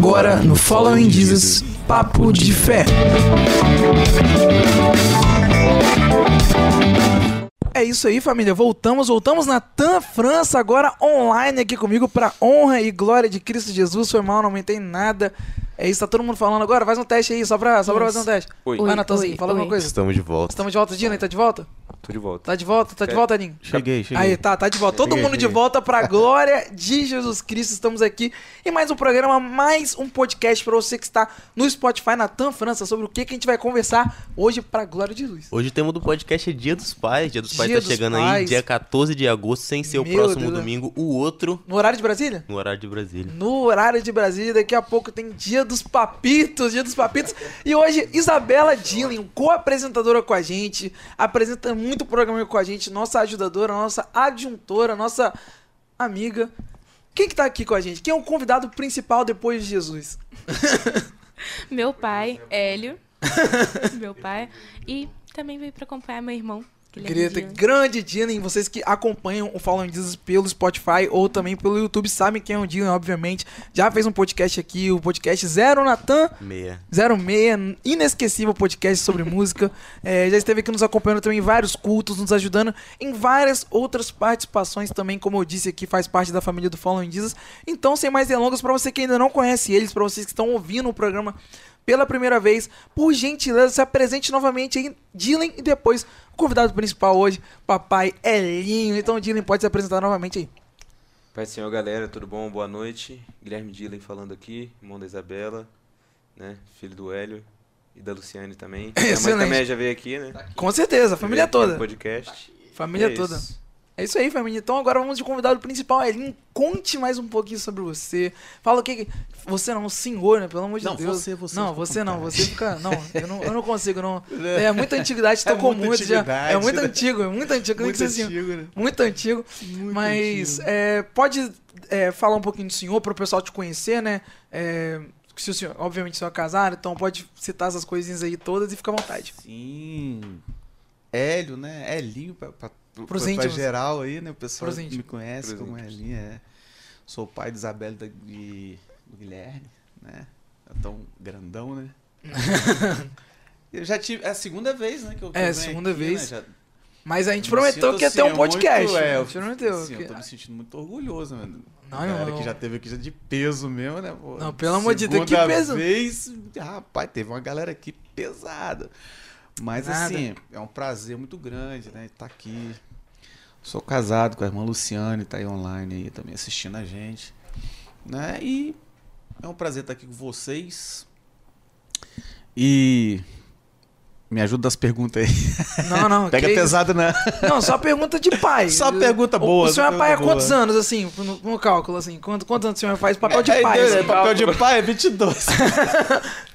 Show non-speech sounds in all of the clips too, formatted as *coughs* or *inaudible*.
Agora no Following Jesus, Papo de Fé. É isso aí, família. Voltamos, voltamos na TAM França, agora online aqui comigo para honra e glória de Cristo Jesus. Foi mal, não aumentei nada. É isso, tá todo mundo falando agora. Faz um teste aí, só pra, só pra fazer um teste. Oi. Vai, Natanzinho, Oi, fala alguma oi. coisa. Estamos de volta. Estamos de volta, Dina? Tá de volta? Tô de volta. Tá de volta? Tá de volta, Aninho? Cheguei, cheguei. Aí, tá, tá de volta. Todo Cheguei, mundo de cheguei. volta pra glória de Jesus Cristo. Estamos aqui em mais um programa, mais um podcast pra você que está no Spotify, na TAM França, sobre o que, que a gente vai conversar hoje pra glória de Jesus. Hoje o tema do podcast é Dia dos Pais. Dia dos Pais Dia tá dos chegando aí, Pais. dia 14 de agosto, sem ser o Meu próximo Deus. domingo, o outro, No horário de Brasília? no horário de Brasília. No horário de Brasília, daqui a pouco tem Dia dos Papitos, Dia dos Papitos. E hoje, Isabela Dillen, co-apresentadora com a gente, apresenta muito programa com a gente, nossa ajudadora, nossa adjuntora, nossa amiga. Quem que tá aqui com a gente? Quem é o convidado principal depois de Jesus? *laughs* Meu pai, Hélio. *laughs* meu pai. E também veio pra acompanhar meu irmão. Guilherme Queria ter Dias. grande Dylan, vocês que acompanham o Following Jesus pelo Spotify ou também pelo YouTube sabem quem é o Dylan, obviamente. Já fez um podcast aqui, o podcast Zero Natan, Meia. 06, inesquecível podcast sobre *laughs* música. É, já esteve aqui nos acompanhando também em vários cultos, nos ajudando em várias outras participações também, como eu disse aqui, faz parte da família do Following Jesus. Então, sem mais delongas, para você que ainda não conhece eles, para vocês que estão ouvindo o programa pela primeira vez, por gentileza, se apresente novamente aí, Dylan, e depois o convidado principal hoje, papai Elinho. Então, Dylan pode se apresentar novamente aí. Pai Senhor, galera, tudo bom? Boa noite. Guilherme Dillen falando aqui, irmão da Isabela, né? Filho do Hélio e da Luciane também. *coughs* Minha mãe Excelente. também já veio aqui, né? Com certeza, a família aqui toda. podcast. Família É toda. isso. É isso aí, família. Então agora vamos de convidado principal, Elin. Conte mais um pouquinho sobre você. Fala o que. Você não, senhor, né? Pelo amor de Não, Deus. você, você, Não, você não. Você fica. Não, eu não, eu não consigo, não. *laughs* É muita antiguidade, *laughs* É tocou muita muito já. É antiguidade, muito né? antigo, é muito antigo. Que Muito ser assim, antigo, né? Muito antigo. Muito Mas antigo. é, pode é, falar um pouquinho do senhor para o pessoal te conhecer, né? É, se o senhor, obviamente, o senhor é casado, então pode citar essas coisinhas aí todas e fica à vontade. Sim. Hélio, né? Elinho pra, pra, pra, Pros pra íntimos. geral aí, né? O pessoal me conhece Pros como íntimos. Elinho, é. Sou pai de Isabela e da- e do Guilherme, né? É tão grandão, né? *laughs* Eu já tive. É a segunda vez, né? Que eu, que É, eu segunda aqui, vez. Né? Já, Mas a gente me prometeu que ia ter um assim, podcast. Muito, é, a eu, gente prometeu. que- eu tô me sentindo muito orgulhoso, mano. Não, A galera eu- que já teve aqui já de peso mesmo, né? Pô, Não, pelo amor de Deus, que peso? vez, rapaz, teve uma galera aqui pesada. Mas Nada. assim, é um prazer muito grande, né? Estar aqui. Sou casado com a irmã Luciane, tá aí online aí também assistindo a gente. Né? E é um prazer estar aqui com vocês. E me ajuda das perguntas aí. Não, não. *laughs* Pega pesado, né? Não, só pergunta de pai. Só pergunta boa, O senhor é pai há quantos boa. anos, assim, no, no cálculo, assim? Quantos, quantos anos o senhor faz papel de É, pai? é, assim? é, papel de pai é 22.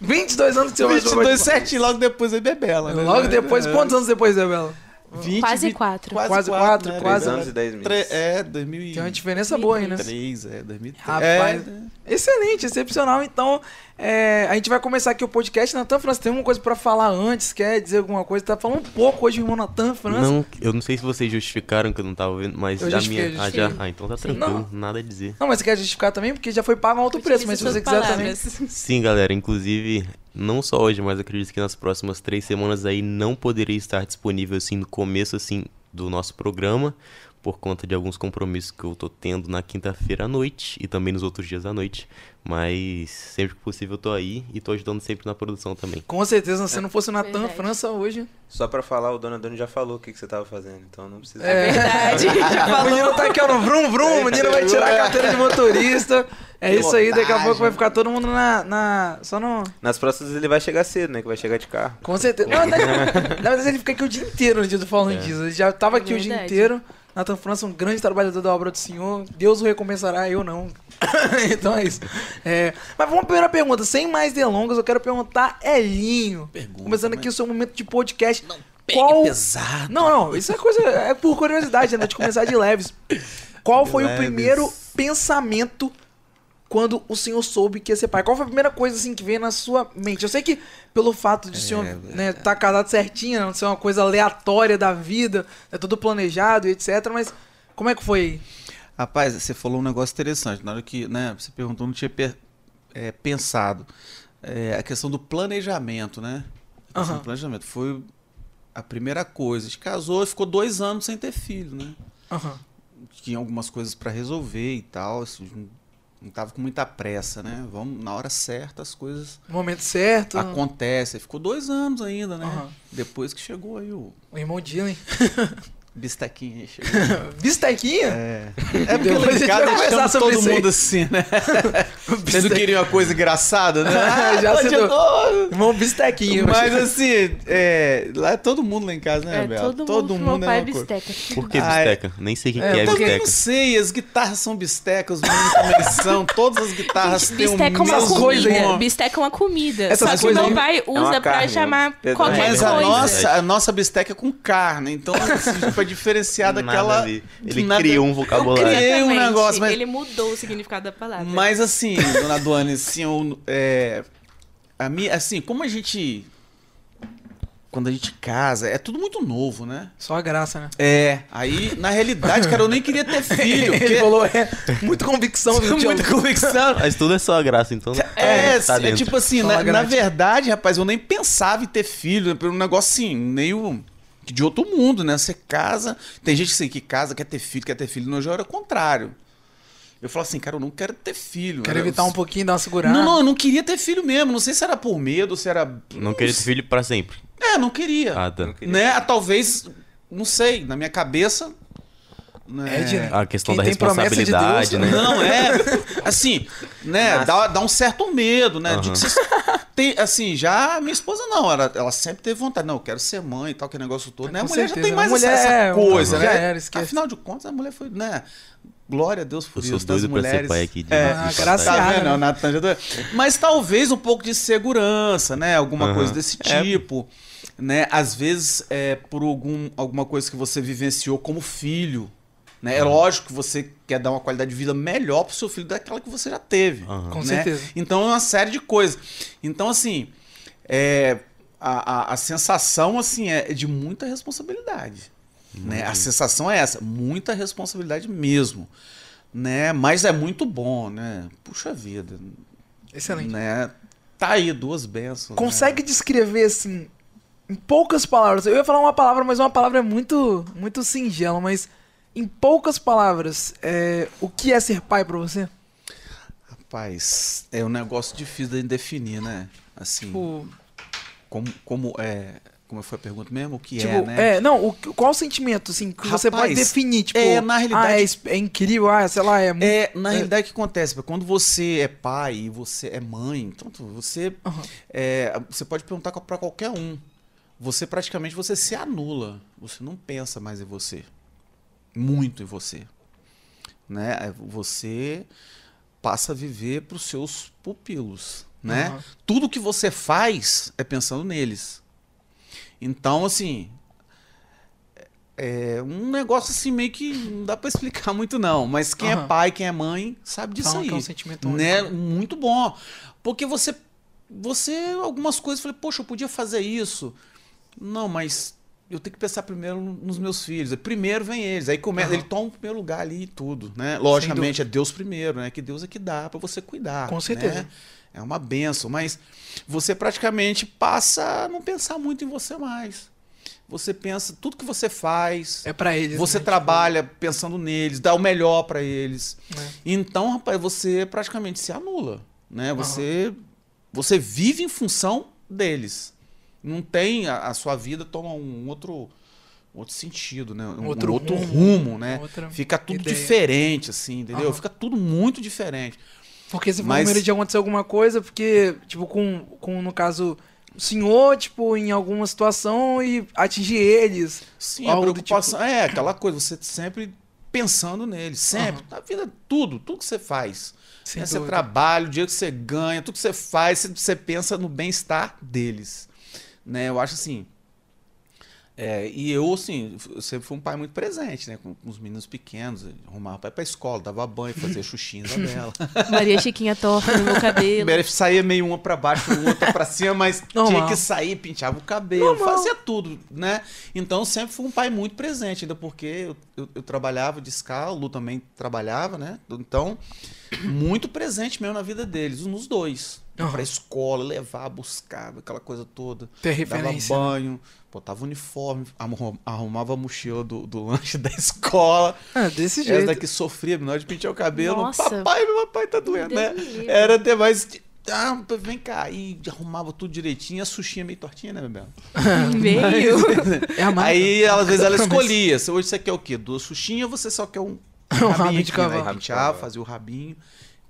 22 *laughs* anos que o senhor faz papel 22 de pai. certinho, logo depois aí Bebela. né? Logo depois, É. quantos anos depois, Isabela? 20, Quase 20, quatro. Quase quatro, né? quase. Três anos e dez meses. Tre- É, 2003. Tem uma diferença boa aí, né? 2003, é, 2003. Rapaz, É, né? Excelente, excepcional. Então, é, a gente vai começar aqui o podcast. Natan França, tem uma coisa pra falar antes? Quer dizer alguma coisa? Tá falando um pouco hoje, irmão Natan França. Não, eu não sei se vocês justificaram que eu não tava ouvindo, mas Eu da justifiquei, minha. Ah, já? Ah, então tá tranquilo, Não. nada a dizer. Não, mas você quer justificar também? Porque já foi pago um alto preço, mas se você quiser suas também. palavras. Sim, galera, inclusive, não só hoje, mas acredito que nas próximas três semanas aí não poderia estar disponível assim no começo assim do nosso programa, por conta de alguns compromissos que eu tô tendo na quinta-feira à noite e também nos outros dias à noite. Mas sempre que possível eu tô aí e tô ajudando sempre na produção também. Com certeza, se não fosse o Natan Verdade. França hoje. Só pra falar, o Dona Dona já falou o que, que você tava fazendo, então não precisa. É. Verdade, *laughs* já O menino tá aqui, ó, no vrum vrum, o menino vai tirar a carteira de motorista. É isso aí, daqui a pouco vai ficar todo mundo na. na só no. Nas próximas ele vai chegar cedo, né? Que vai chegar de carro. Com certeza. Na verdade, *laughs* na verdade, ele fica aqui o dia inteiro no dia do Falando Disso. Ele já tava aqui o dia Verdade. inteiro. Nathan França, um grande trabalhador da obra do Senhor. Deus o recompensará, eu não. *laughs* então é isso. É, mas vamos à primeira pergunta. Sem mais delongas, eu quero perguntar Elinho. Pergunta, Começando aqui né? o seu momento de podcast. Pegue Qual- pesado. Não, não, isso é coisa. É por curiosidade, né? De começar de leves. Qual De foi o leves. primeiro pensamento quando o senhor soube que ia ser pai? Qual foi a primeira coisa assim que veio na sua mente? Eu sei que pelo fato de o senhor né, tá casado certinho, não ser uma coisa aleatória da vida, é tudo planejado e etc. Mas como é que foi aí? Rapaz, você falou um negócio interessante. Na hora que né, você perguntou, não tinha per- é, pensado. É, a questão do planejamento, né? A questão Aham. do planejamento foi a primeira coisa. A gente casou e ficou dois anos sem ter filho, né? Aham. Tinha algumas coisas para resolver e tal. assim, não, tava com muita pressa, né? Vamos, na hora certa as coisas No momento certo. acontecem. Ficou dois anos ainda, né? Aham. Depois que chegou aí o O irmão Dylan. *laughs* Chegou. *laughs* Bistequinha? É, é porque lá Depois em casa sobre todo isso aí. mundo assim, né? *laughs* Vocês não queriam uma coisa engraçada, né? Ah, *laughs* já hoje se eu deu. Irmão Bistequinha. Mas assim, é, lá é todo mundo lá em casa, né, É, Bela? todo, mundo, meu pai é é coisa. bisteca. Por que Ah, é. bisteca? Nem sei o que, É, que é porque- Também não bisteca. sei, as guitarras são bistecas, os meninos também são, todas as guitarras Gente, têm bisteca é uma comida. Bisteca é uma comida. Essas Só que coisas meu pai É usa pra chamar né? Pedaço. qualquer Mas coisa. a É nossa, a nossa bisteca é com carne, então assim, pra diferenciar Nada daquela... a ver. Ele nada- criou um Eu vocabulário. criei um negócio, mas... Ele mudou o significado da palavra. Mas assim, dona Duane, assim, eu, é, a minha, assim, como a gente quando a gente casa, é tudo muito novo, né? Só a graça, né? É, aí na realidade, cara, eu nem queria ter *laughs* filho, Ele porque falou, é, muita convicção. viu, muita convicção. Mas tudo é só a graça, então. É, tá é dentro. tipo assim, na, na verdade, rapaz, eu nem pensava em ter filho, né, um negócio assim, meio de outro mundo, né? Você casa, tem gente assim, que casa, quer ter filho, quer ter filho, no já era o contrário. Eu falo assim, cara, eu não quero ter filho. Quero Era- evitar um pouquinho, dar uma segurada. Não, não, eu não queria ter filho mesmo. Não sei se era por medo, se era. Não queria ter filho pra sempre. É, não queria. Ah, tá. Não queria. Né? Talvez, não sei, na minha cabeça. Né? É. A questão Quem da tem promessa de responsabilidade, Deus, né? Não, é. *laughs* Assim, né? Dá, dá um certo medo, né? De Aham. que você tem, assim, já minha esposa não, ela, ela sempre teve vontade, não, eu quero ser mãe e tal, que negócio todo, né? A mulher já certeza, tem mais a mulher essa, essa é- coisa, já né? era, esquece. Afinal de contas, a mulher foi, né? Glória a Deus por Eu isso, das doido pra ser mulheres. pai aqui de É, de Ah, graças a Tá Piada, vendo? né? Nathan já Mas talvez um pouco de segurança, né? Alguma Aham. coisa desse É. tipo. Né? Às vezes, é por algum, alguma coisa que você vivenciou como filho. Né? É lógico que você quer dar uma qualidade de vida melhor pro seu filho daquela que você já teve. Aham. Com né? certeza. Então é uma série de coisas. Então, assim, é, a, a, a sensação assim, é de muita responsabilidade. Né? A sensação é essa, muita responsabilidade mesmo. Né? Mas é muito bom, né? Puxa vida. Excelente. Né? Tá aí, duas bênçãos. Consegue descrever, assim, em poucas palavras. Eu ia falar uma palavra, mas uma palavra é muito, muito singela, mas em poucas palavras, é, o que é ser pai pra você? Rapaz, é um negócio difícil de definir, né? Assim, Tipo, como, como é. Como foi a pergunta mesmo? O que tipo, é, né? é, não, o, qual o sentimento, assim, que você Rapaz, pode definir, tipo, é, na realidade- ah, é, é incrível, ah, sei lá, é muito... É, na realidade, o que acontece? Quando você é pai e você é mãe, tanto você, Aham. é, você pode perguntar para qualquer um. Você praticamente você se anula. Você não pensa mais em você. Muito em você. Né? É, Você passa a viver para os seus pupilos. Né? Aham. Tudo que você faz é pensando neles. Então, assim, é um negócio assim meio que não dá pra explicar *laughs* muito não, mas quem Aham. é pai, quem é mãe, sabe disso Falam aí. que é um sentimento né? único. Muito bom. Porque você você algumas coisas, falei, poxa, eu podia fazer isso. Não, mas eu tenho que pensar primeiro nos meus filhos. Primeiro vem eles, aí começa, Aham. ele toma o primeiro lugar ali e tudo, né? Logicamente é Deus primeiro, né? Que Deus é que dá pra você cuidar, Com certeza. né? É uma benção, mas você praticamente passa a não pensar muito em você mais. Você pensa tudo que você faz, É pra eles, você né, tipo, trabalha pensando neles, dá o melhor pra eles. né? Então, rapaz, você praticamente se anula, né? Você você vive em função deles. Não tem a, a sua vida toma um outro outro sentido, né? Um Outro outro, rumo, rumo, né? Fica tudo ideia. diferente assim, entendeu? Fica tudo muito diferente. Porque você Mas- ficou com medo de acontecer alguma coisa, porque, tipo, com, com, no caso, o senhor, tipo, em alguma situação e atingir eles. Sim, a do preocupação é aquela coisa, você sempre pensando neles, sempre. Na vida, tudo, tudo que você faz. Sem né? Você dúvida. trabalha, o dia que você ganha, tudo que você faz, você, você pensa no bem-estar deles. Né? Eu acho assim. É, e eu, assim, eu sempre fui um pai muito presente, né? Com, com os meninos pequenos, arrumava pai pra escola, dava banho, fazia xuxinha dela. *laughs* Maria Chiquinha torta no meu cabelo. Primeiro saía meio uma pra baixo, outra pra cima, mas *laughs* Normal. tinha que sair, penteava o cabelo, fazia tudo, né? Então sempre fui um pai muito presente, ainda porque eu, eu- eu trabalhava de escala, o Lu também trabalhava, né? Então, muito presente mesmo na vida deles, nos dois. Aham. Pra escola, levar, buscar, aquela coisa toda. Ter Dava referência. né? banho, botava uniforme, arru- arrumava a mochila do, do lanche *laughs* da escola. Ah, desse Essa jeito. daqui sofria, hora de pentear o cabelo. Nossa. Papai, meu papai tá doendo, né? Era até mais. Ah, vem cá. E arrumava tudo direitinho. A suxinha meio tortinha, né, Bebel? *laughs* Meio. *laughs* É a marca. Aí, às vezes, ela Mas- escolhia. Se Hoje você quer o quê? Duas suxinhas ou você só quer um, Um rabinho rabinho de né? cavalo. Aí penteava, fazia o rabinho.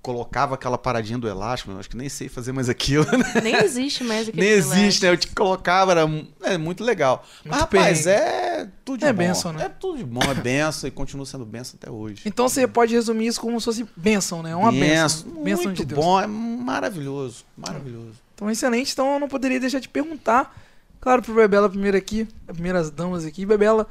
Colocava aquela paradinha do elástico. Eu acho que nem sei fazer mais aquilo, *laughs* né? Nem existe mais aquele Nem existe, né? Eu te colocava, era é, muito legal. Mas, Muito rapaz, perrengue. é tudo de É bom. bênção, né? É tudo de bom, é benção e continua sendo benção até hoje. Então você pode resumir isso como se fosse bênção, né? Uma bênção. Benção, Bênção muito de Deus. bom, é maravilhoso, maravilhoso. Então, excelente. Então, eu não poderia deixar de perguntar, claro, pro Bebela primeiro aqui, as primeiras damas aqui. Bebela,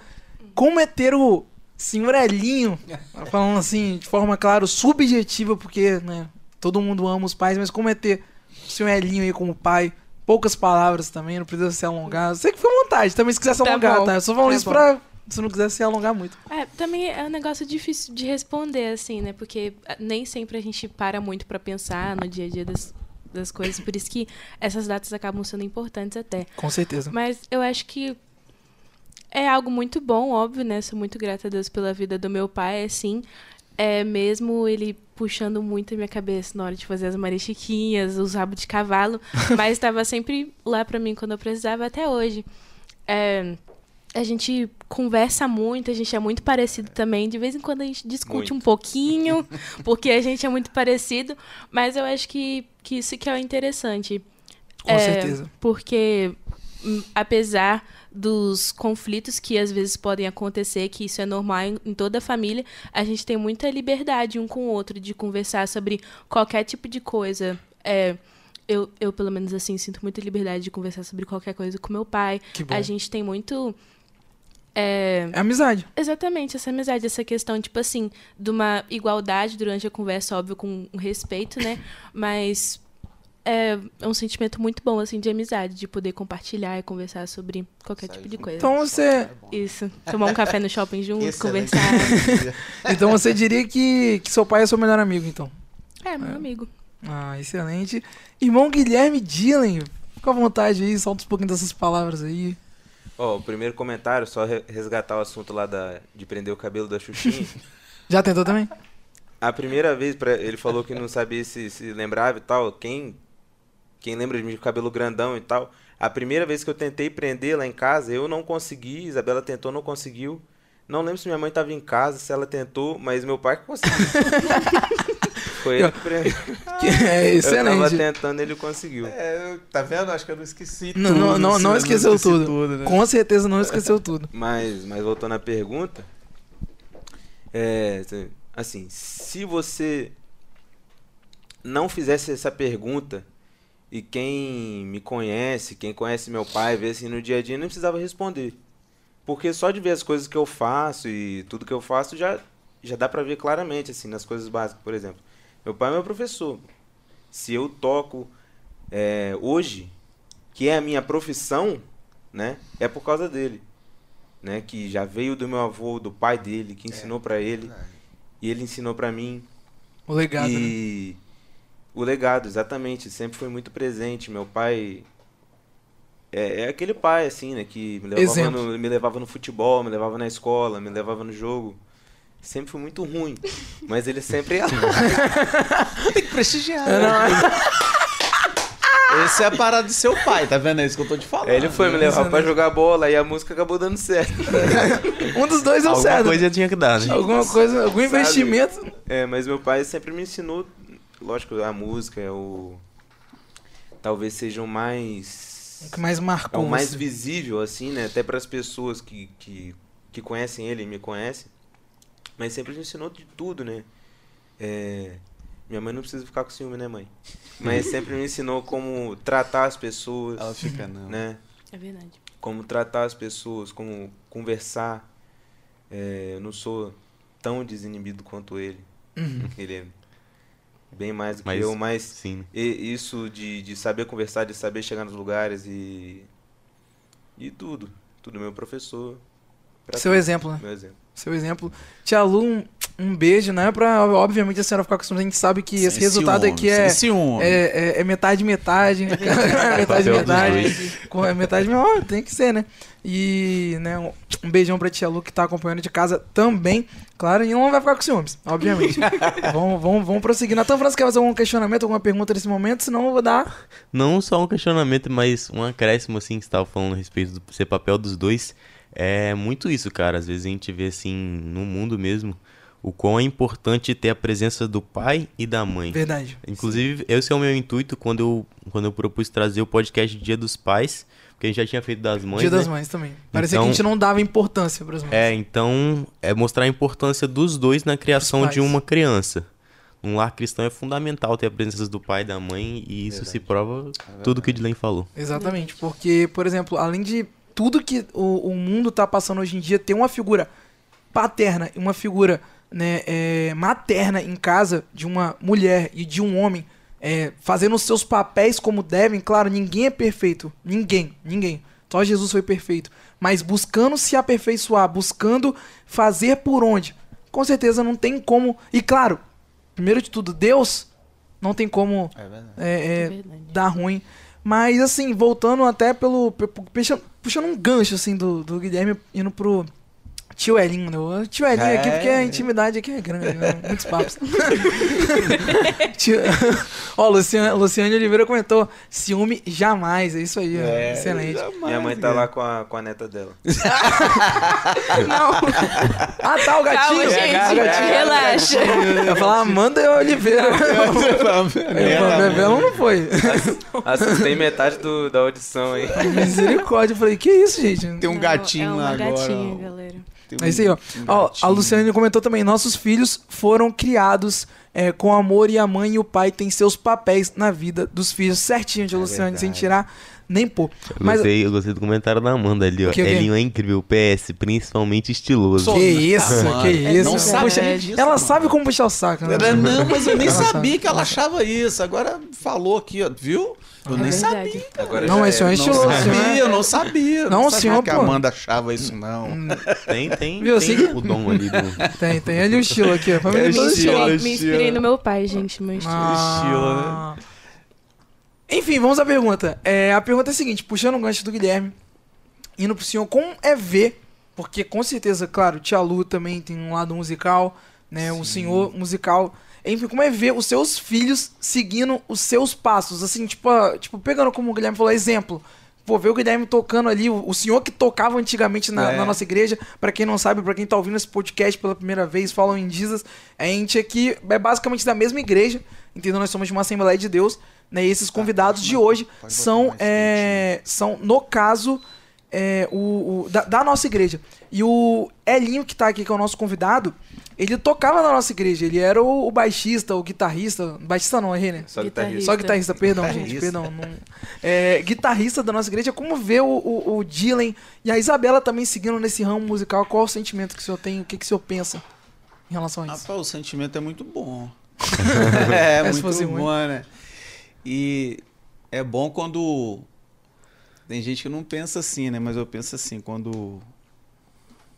como é ter o senhor Elinho, *laughs* falando assim, de forma, claro, subjetiva, porque, né, todo mundo ama os pais, mas como é ter o senhor Elinho aí como pai? Poucas palavras também, não precisa se alongar. Sei que foi vontade, também se quiser se Tá alongar, bom, tá? Eu só falando tá isso bom. pra, se não quiser se alongar muito. É, também é um negócio difícil de responder, assim, né? Porque ah, nem sempre a gente para muito pra pensar no dia a dia das, das coisas. Por isso que essas datas acabam sendo importantes até. Com certeza. Mas eu acho que é algo muito bom, óbvio, né? Sou muito grata a Deus pela vida do meu pai, assim. É mesmo ele puxando muito a minha cabeça na hora de fazer as marichiquinhas, os rabos de cavalo, *laughs* mas estava sempre lá pra mim quando eu precisava até hoje. É, a gente conversa muito, a gente é muito parecido também. De vez em quando a gente discute Muito. um pouquinho, *laughs* porque a gente é muito parecido, mas eu acho que, que isso que é o interessante. Com É, certeza. Porque, hum, apesar dos conflitos que às vezes podem acontecer, que isso é normal em, em toda a família, a gente tem muita liberdade um com o outro de conversar sobre qualquer tipo de coisa. É, eu, eu, pelo menos assim, sinto muita liberdade de conversar sobre qualquer coisa com meu pai. Que bom. A gente tem muito. é, É amizade. Exatamente, essa amizade, essa questão, tipo assim, de uma igualdade durante a conversa, óbvio, com respeito, né? *laughs* Mas é, é um sentimento muito bom, assim, de amizade, de poder compartilhar e conversar sobre qualquer tipo de coisa. Então você, Isso. Tomar um café no shopping junto, Excelente. conversar. *laughs* então você diria que, que seu pai é seu melhor amigo, então. É, meu amigo. Ah, excelente. Irmão Guilherme Dylan, fica à vontade aí, solta um pouquinho dessas palavras aí. Ó, o primeiro comentário, só re- resgatar o assunto lá da, de prender o cabelo da Xuxinha. *laughs* Já tentou também? A primeira vez, pra, ele falou que não sabia se, se lembrava e tal. Quem, quem lembra de mim cabelo grandão e tal. A primeira vez que eu tentei prender lá em casa, eu não consegui. Isabela tentou, não conseguiu. Não lembro se minha mãe estava em casa, se ela tentou, mas meu pai conseguiu. *laughs* Foi ele que prendeu. Que *laughs* é Eu tava excelente. tentando, ele conseguiu. É, eu- tá vendo? Acho que eu não esqueci Não, tudo. não, não, assim, não eu esqueceu esqueci tudo. né? Com certeza não esqueceu tudo. *laughs* Mas, mas voltando à pergunta, é, se- assim, se você não fizesse essa pergunta e quem me conhece, quem conhece meu pai, vê assim no dia a dia, não precisava responder. Porque só de ver as coisas que eu faço e tudo que eu faço já, já dá pra ver claramente, assim, nas coisas básicas, por exemplo. Meu pai é meu professor. Se eu toco é, hoje, que é a minha profissão, né, é por causa dele né, que já veio do meu avô, do pai dele, que ensinou pra ele, e ele ensinou pra mim. O legado, né? O legado, exatamente, sempre foi muito presente. Meu pai é, é aquele pai assim, né, que me levava, no, me levava no futebol, me levava na escola, me levava no jogo. Sempre foi muito ruim, mas ele sempre ia lá. *laughs* Tem que prestigiar. É, não, é- Essa é a parada do seu pai, tá vendo? É isso que eu tô te falando. Ele foi me levar pra jogar bola e a música acabou dando certo. *laughs* um dos dois deu Alguma certo. coisa tinha que dar, né? Alguma coisa, algum Sabe? investimento. É, mas meu pai sempre me ensinou, lógico, a música é o talvez seja o mais O que mais é marcou. o mais você. visível assim, né, até para as pessoas que, que que conhecem ele e me conhecem. Mas sempre me ensinou de tudo, né? É, minha mãe não precisa ficar com ciúme, né, mãe? Mas *laughs* sempre me ensinou como tratar as pessoas, Ela fica, não. né? É verdade. como tratar as pessoas, como conversar. É, eu não sou tão desinibido quanto ele. Uhum. Ele é bem mais do que Mas- eu, mas Sim. e- isso de, de saber conversar, de saber chegar nos lugares e. E tudo. Tudo meu professor. Seu tudo. exemplo, né? Meu exemplo. Seu exemplo. Tia Lu, um, beijo, não é pra, obviamente, a senhora ficar com ciúmes. A gente sabe que esse Sem resultado ciúme, aqui é, é, é, é metade, metade. é *laughs* *laughs* metade, metade. Com- É metade, ó, tem que ser, né? E, né, um, beijão pra tia Lu que tá acompanhando de casa também. Claro, e não vai ficar com ciúmes, obviamente. *laughs* vamos, vamos, vamos prosseguir. Natan França, quer fazer algum questionamento, alguma pergunta nesse momento? Senão eu vou dar. Não só um questionamento, mas um acréscimo, assim, que você estava falando a respeito do ser papel dos dois. É muito isso, cara. Às vezes a gente vê, assim, no mundo mesmo, o quão é importante ter a presença do pai e da mãe. Verdade. Inclusive, esse é o meu intuito quando eu, quando eu propus trazer o podcast Dia dos Pais, porque a gente já tinha feito das mães, Dia das né? Mães também. Parecia Então- que a gente não dava importância pras mães. É, então, é mostrar a importância dos dois na criação de uma criança. Um lar cristão é fundamental ter a presença do pai e da mãe, e isso se prova tudo que o Dylan falou. Exatamente, porque, por exemplo, além de tudo que o, o mundo tá passando hoje em dia, ter uma figura paterna e uma figura né, é, materna em casa de uma mulher e de um homem é, fazendo os seus papéis como devem, claro, ninguém é perfeito. Ninguém, ninguém. Só Jesus foi perfeito. Mas buscando se aperfeiçoar, buscando fazer por onde. Com certeza não tem como. E claro, primeiro de tudo, Deus não tem como É é, é, É dá ruim. Mas assim, voltando até pelo. pe- Puxando, puxando um gancho assim do, do Guilherme indo pro tio Elinho, né? Tio Elinho aqui, É. porque a intimidade aqui é grande, né? Muitos papos. *laughs* Tio- Ó, Luciane, Luciane Oliveira comentou: ciúme jamais. É isso aí, ó. É, excelente. jamais, Minha mãe tá cara. lá com a, com a neta dela. *laughs* Não, Ah, tá, o gatinho. calma, gente. o gatinho. Relaxa. Eu ia falar Amanda Oliveira. *laughs* É, Bebelo não foi. Assustei metade do, da audição aí. Misericórdia. Eu falei, que isso, gente? Tem um Não, gatinho é lá agora. gatinha, ó. galera. É isso aí, ó. Ó, a. Luciane comentou também: nossos filhos foram criados é, com amor e a mãe e o pai têm seus papéis na vida dos filhos certinho de É Luciane, sem verdade. tirar nem pôr. Eu, Mas gostei, eu gostei do comentário da Amanda ali, ó. Que? Elinho é incrível, PS, principalmente estiloso. Que isso, Amanda, que isso. Não É sabia verdade. disso, ela mano. sabe como puxar o saco, né? Era, Não, mas eu nem Ela sabia sabe. que ela achava isso. Agora falou aqui, ó. Viu? Eu É nem verdade. sabia. Agora Não, mas senhor é. Não estiloso, senhor sabia, é- eu não sabia. Não, sabia senhor, que a pô. Amanda achava isso, não. Tem, tem, Viu, tem assim que- o dom ali do... Tem, tem ali o estilo aqui, ó. Família É estilo. estilo. Me inspirei no meu pai, gente, meu estilo. Ah. Enfim, vamos à pergunta. É, a pergunta é a seguinte: puxando o gancho do Guilherme, indo pro senhor, como é ver? Porque com certeza, claro, Tia Lu também tem um lado musical, né? O senhor musical. Enfim, como é ver os seus filhos seguindo os seus passos? Assim, tipo, ah, tipo pegando como o Guilherme falou, exemplo. Pô, ver o Guilherme tocando ali, o, senhor que tocava antigamente na, É. na nossa igreja, pra quem não sabe, pra quem tá ouvindo esse podcast pela primeira vez, Follow in Jesus, a gente aqui é basicamente da mesma igreja, entendeu? Nós somos de uma Assembleia de Deus, né? E esses convidados de hoje são, é, são, no caso, é, o, o- da, da nossa igreja. E o Elinho, que tá aqui, que é o nosso convidado, ele tocava na nossa igreja, ele era o, o baixista, o guitarrista, baixista não, errei, né? Só Guitarrista. Só guitarrista, perdão, gente, Guitarrista. perdão. não- É, guitarrista da nossa igreja, como vê o, o, o Dylan e a Isabela também seguindo nesse ramo musical? Qual o sentimento que o senhor tem? O que, que o senhor pensa em relação a isso? Rapaz, o sentimento é muito bom. *laughs* é, É, muito bom, ruim. né? E é bom quando. Tem gente que não pensa assim, né? Mas eu penso assim, quando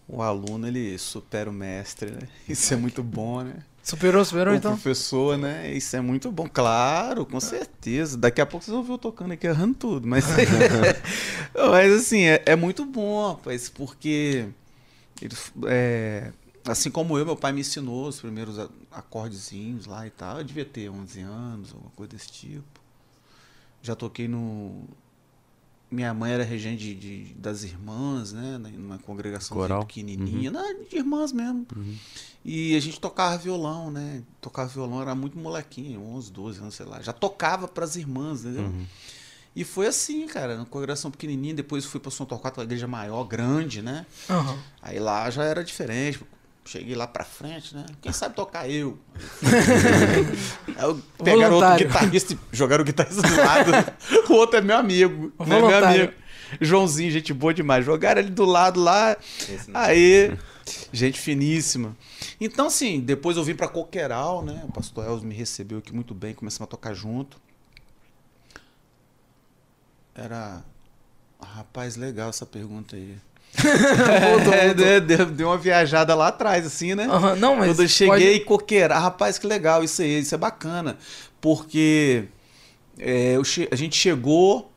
o aluno ele supera o mestre, né? *laughs* Isso é muito bom, né? Superou, superou o então? professor, né? Isso é muito bom. Claro, com certeza. Daqui a pouco vocês vão ver eu tocando aqui errando tudo. Mas, *laughs* *laughs* mas assim, é, é muito bom, rapaz, porque ele, é, assim como eu, meu pai me ensinou os primeiros acordezinhos lá e tal. Eu devia ter 11 anos, alguma coisa desse tipo. Já toquei no. Minha mãe era regente de, de- das irmãs, né? na- Numa congregação Coral. pequenininha, não, de irmãs mesmo. E a gente tocava violão, né? Tocava violão, era muito molequinho, 11, 12 anos, sei lá. Já tocava pras irmãs, entendeu? Uhum. E foi assim, cara, na congregação pequenininha, depois fui pra São Torquato, uma igreja maior, grande, né? Aham. Aí lá já era diferente. Cheguei lá pra frente, né? Quem sabe tocar eu? *laughs* Aí pegaram outro guitarrista e jogaram o guitarrista do lado. o outro é meu amigo. Né? Meu amigo. Joãozinho, gente boa demais. Jogaram ele do lado lá. Aí, gente finíssima. Então, assim, depois eu vim pra Coqueiral, né? O pastor Elzo me recebeu aqui muito bem, começamos a tocar junto. Era. Ah, Rapaz, legal essa pergunta aí. Voltou, É, *laughs* voltou. deu- deu, deu uma viajada lá atrás, assim, né? Aham, Não, mas. Quando eu cheguei pode- em Coqueiral, rapaz, que legal isso aí, isso é bacana. Porque é, che- a gente chegou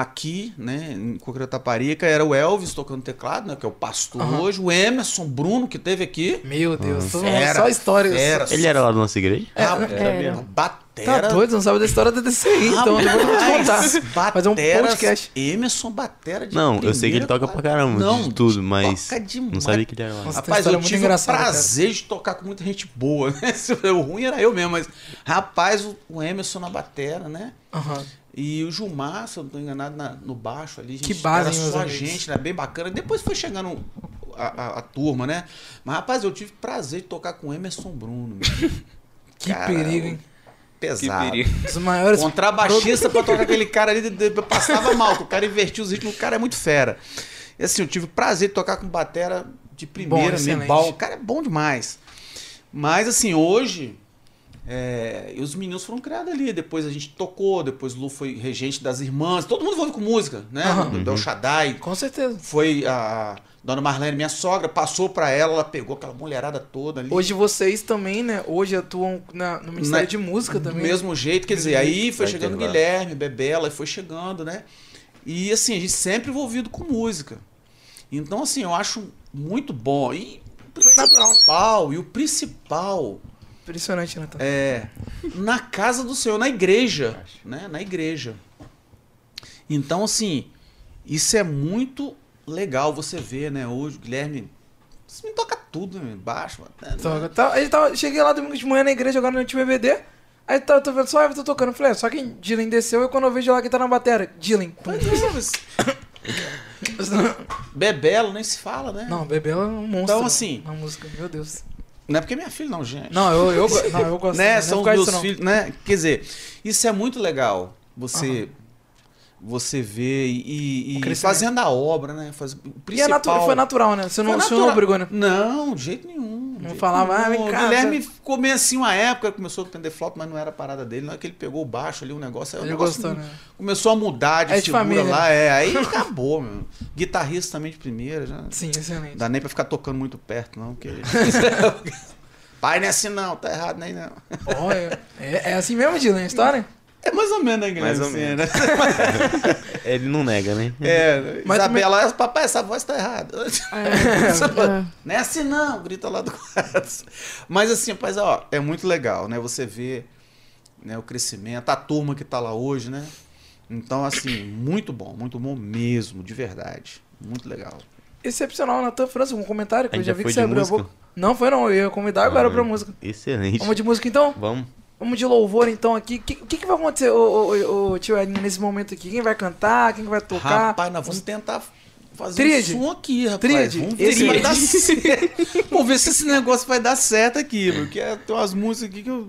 aqui, né, em Coqueiral Taparica, era o Elvis tocando teclado, né, que é o pastor Aham. hoje, o Emerson Bruno, que teve aqui. Meu Deus, Fera, só histórias. fera. Ele era lá da nossa igreja? Rapaz, era. Batera. Tá doido, não sabe da história da DCI, então depois eu vou te contar. Rapaz, Fazer um bateras, podcast. Emerson Batera de Não, eu sei que ele toca pra caramba, Não, de tudo, mas não sabia que ele era lá. Nossa, Rapaz, eu tive o engraçada, cara. prazer de tocar com muita gente boa, né? *laughs* O ruim era eu mesmo, mas rapaz, o- o Emerson na batera, né? Aham. E o Gilmar, se eu não tô enganado, na- no baixo ali. Gente, Que base, Era só a amigos? gente, né? Bem bacana. Depois foi chegando a, a- a turma, né? Mas, rapaz, eu tive prazer de tocar com o Emerson Bruno. *laughs* Que Cara, perigo, hein? Que Pesado. perigo. Os maiores. Contrabaixista pra tocar *laughs* aquele cara ali, de- de- passava mal, que o cara invertia os ritmos, o cara é muito fera. E assim, eu tive o prazer de tocar com batera de primeira, Bom, mesmo, bom. O cara é bom demais. Mas assim, hoje, é, e os meninos foram criados ali. Depois a gente tocou, depois o Lu foi regente das irmãs. Todo mundo envolvido com música, né? Aham. Do, do El Shaddai. Com certeza. Foi a Dona Marlene, minha sogra, passou pra ela, ela pegou aquela mulherada toda ali. Hoje vocês também, né? Hoje atuam na- no Ministério Na- de Música Do também. mesmo jeito, quer dizer, aí foi Vai chegando ter lá. Guilherme, Bebela, e foi chegando, né? E assim, a gente sempre envolvido com música. Então, assim, eu acho muito bom. E o principal, e o principal Impressionante, Natan. é na casa do Senhor, na igreja, né? Na igreja. Então, assim, isso é muito legal você ver, né? Hoje, o Guilherme, você me toca tudo, né? baixo, né? Toca. Tá, ele tava, cheguei lá domingo de manhã na igreja, agora no último EBD. Aí tá, eu tô vendo só o Everton tocando. Eu Falei, é, só que Dylan desceu e quando eu vejo lá que tá na bateria, Dylan. *coughs* Bebelo nem se fala, né? Não, Bebel é um monstro. Então, né, assim- Na música, meu Deus. Não é porque é minha filha, não, gente. Não, eu, eu, não, eu gosto. *laughs* né? é São meus filhos, né? Quer dizer, isso é muito legal. Você você vê e, e fazendo a obra, né? Faz, E é natu- foi natural, né? Você não, Foi você não natural. obrigou, né? Não, de jeito nenhum. Não falava, ah, vem cá, O Guilherme ficou meio assim uma época, começou a entender flauta, mas não era a parada dele. Na hora que ele pegou o baixo ali, o negócio, o Ele negócio gostou, né? começou a mudar de É figura família, lá. É, aí *laughs* acabou, meu. Guitarrista também de primeira, já. Sim, excelente. Não dá nem pra ficar tocando muito perto, não, porque. *laughs* Pai, não é assim não, tá errado nem não. É, é, é assim mesmo, Dylan, a história? *laughs* É mais ou menos, né, Guilherme? Mais ou Assim, menos. né? *laughs* Ele não nega, né? É, Mas Isabela, papai, essa voz tá errada. É, *laughs* Não é assim não, grita lá do quarto. Mas assim, rapaz, ó, é muito legal, né? Você vê né, o crescimento, a turma que tá lá hoje, né? Então, assim, muito bom, muito bom mesmo, de verdade. Muito legal. Excepcional, Natan França, um comentário que eu já já vi que você abriu a música? boca. Não foi não, eu ia convidar agora Ah, pra música. Excelente. Vamos de música então? Vamos. Vamos de louvor então aqui. O que, que, que vai acontecer, ô, ô, ô, tio Edinho, nesse momento aqui? Quem vai cantar? Quem vai tocar? Rapaz, nós vamos tentar fazer Tríade. um som aqui, rapaz. Tríade. Vamos ver se vai dar certo. Vamos ver se esse negócio vai dar certo aqui, porque tem umas músicas aqui que eu...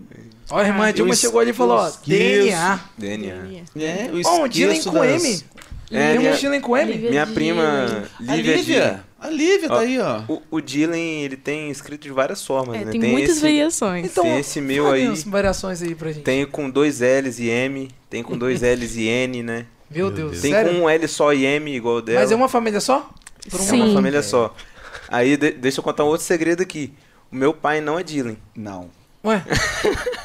Ó, a irmã eu Dilma chegou ali e falou, ó. DNA. DNA. É, eu Ó, um Dylan esqueço com das- M. É, Tem minha- um Dylan com M? Minha prima A Lívia. A Lívia tá Ó, aí, ó. O, o Dylan, ele tem escrito de várias formas, É, né? tem, muitas esse, variações. Então, tem esse meu aí. variações aí pra gente. Tem com dois L's e M, tem com dois *laughs* L's e N, né? Meu Meu Deus. Tem sério? com um L só e M igual o dela. Mas é uma família só? Por um É Sim. uma família só. Aí, de- deixa eu contar um outro segredo aqui. O meu pai não é Dylan. Não. Ué, *laughs*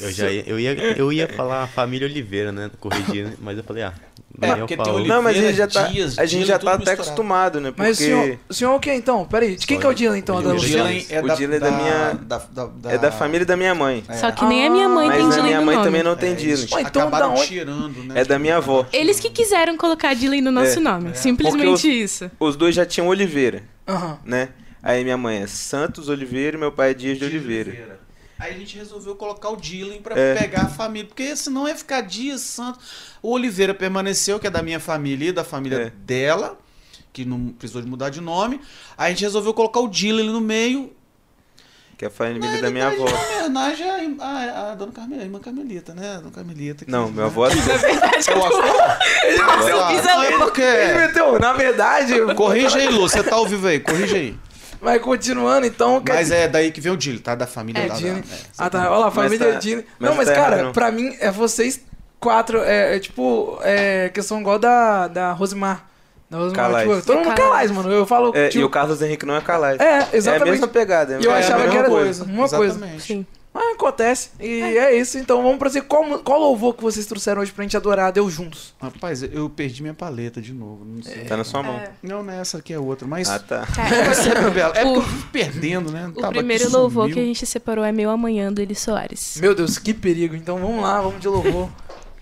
Eu, já ia, eu, ia, eu ia falar a família Oliveira, né? Corrigir, mas eu falei, ah, É, Daniel falou. Oliveira, Não, mas a gente já tá, Dias, a gente Dylan, já tá até misturado. acostumado, né? Porque mas o senhor, o senhor é o que então? Peraí, de quem que é o Dylan então? O da O Dylan? Dylan é O da, Dylan é da minha- da, da, da- é da família da minha mãe. Só que nem a minha mãe Ah, tem Mas a Dylan minha mãe nome. também não tem É, Dylan. então acabaram da onde- tirando, né? É da minha avó. Eles que quiseram colocar Dylan no nosso É. nome. Simplesmente isso. Os dois já tinham Oliveira, né? Aí minha mãe é Santos Oliveira e meu pai é Dias de Oliveira. Aí a gente resolveu colocar o Dylan pra É. pegar a família, porque senão ia ficar Dias Santos. O Oliveira permaneceu, que é da minha família e da família É. dela, que não precisou de mudar de nome. Aí a gente resolveu colocar o Dylan ali no meio. que é a família da minha avó. Em homenagem à, dona Carmelita, a irmã Carmelita, né? A dona Carmelita. que- Não, meu né? avô Na verdade, Eu acho- ele meteu é na verdade, Corrige aí, Lu. Você tá ao vivo aí, corrige aí. Vai continuando, então. quer Mas é daí que vem o Dili, tá? Da família É, lá. Dini. Da, é, Ah, tá. Olha lá, Mas família tá- Dini. mas Não, mas, tá cara, errado, não. pra mim, é vocês quatro. É, é tipo, é questão igual da, da Rosimar. Da Rosimar, Calais. tipo, todo mundo Calais. calais, mano. Eu falo. É, tipo, e o Carlos Henrique não é Calais. É, É a exatamente. mesma pegada. E eu é a achava mesma que era coisa. uma coisa. Exatamente. Sim. Ah, acontece. E é. isso, então vamos pra você. Qual, qual louvor que vocês trouxeram hoje pra gente adorar Deus juntos? Rapaz, eu perdi minha paleta de novo. Não sei. Tá na sua mão. É. Não, nessa aqui é outra, mas. Ah, tá. *laughs* É. É O- porque eu vivo perdendo, né? O primeiro louvor que a gente separou é Meu Amanhã, do Eli Soares. Meu Deus, que perigo. Então vamos lá, vamos de louvor.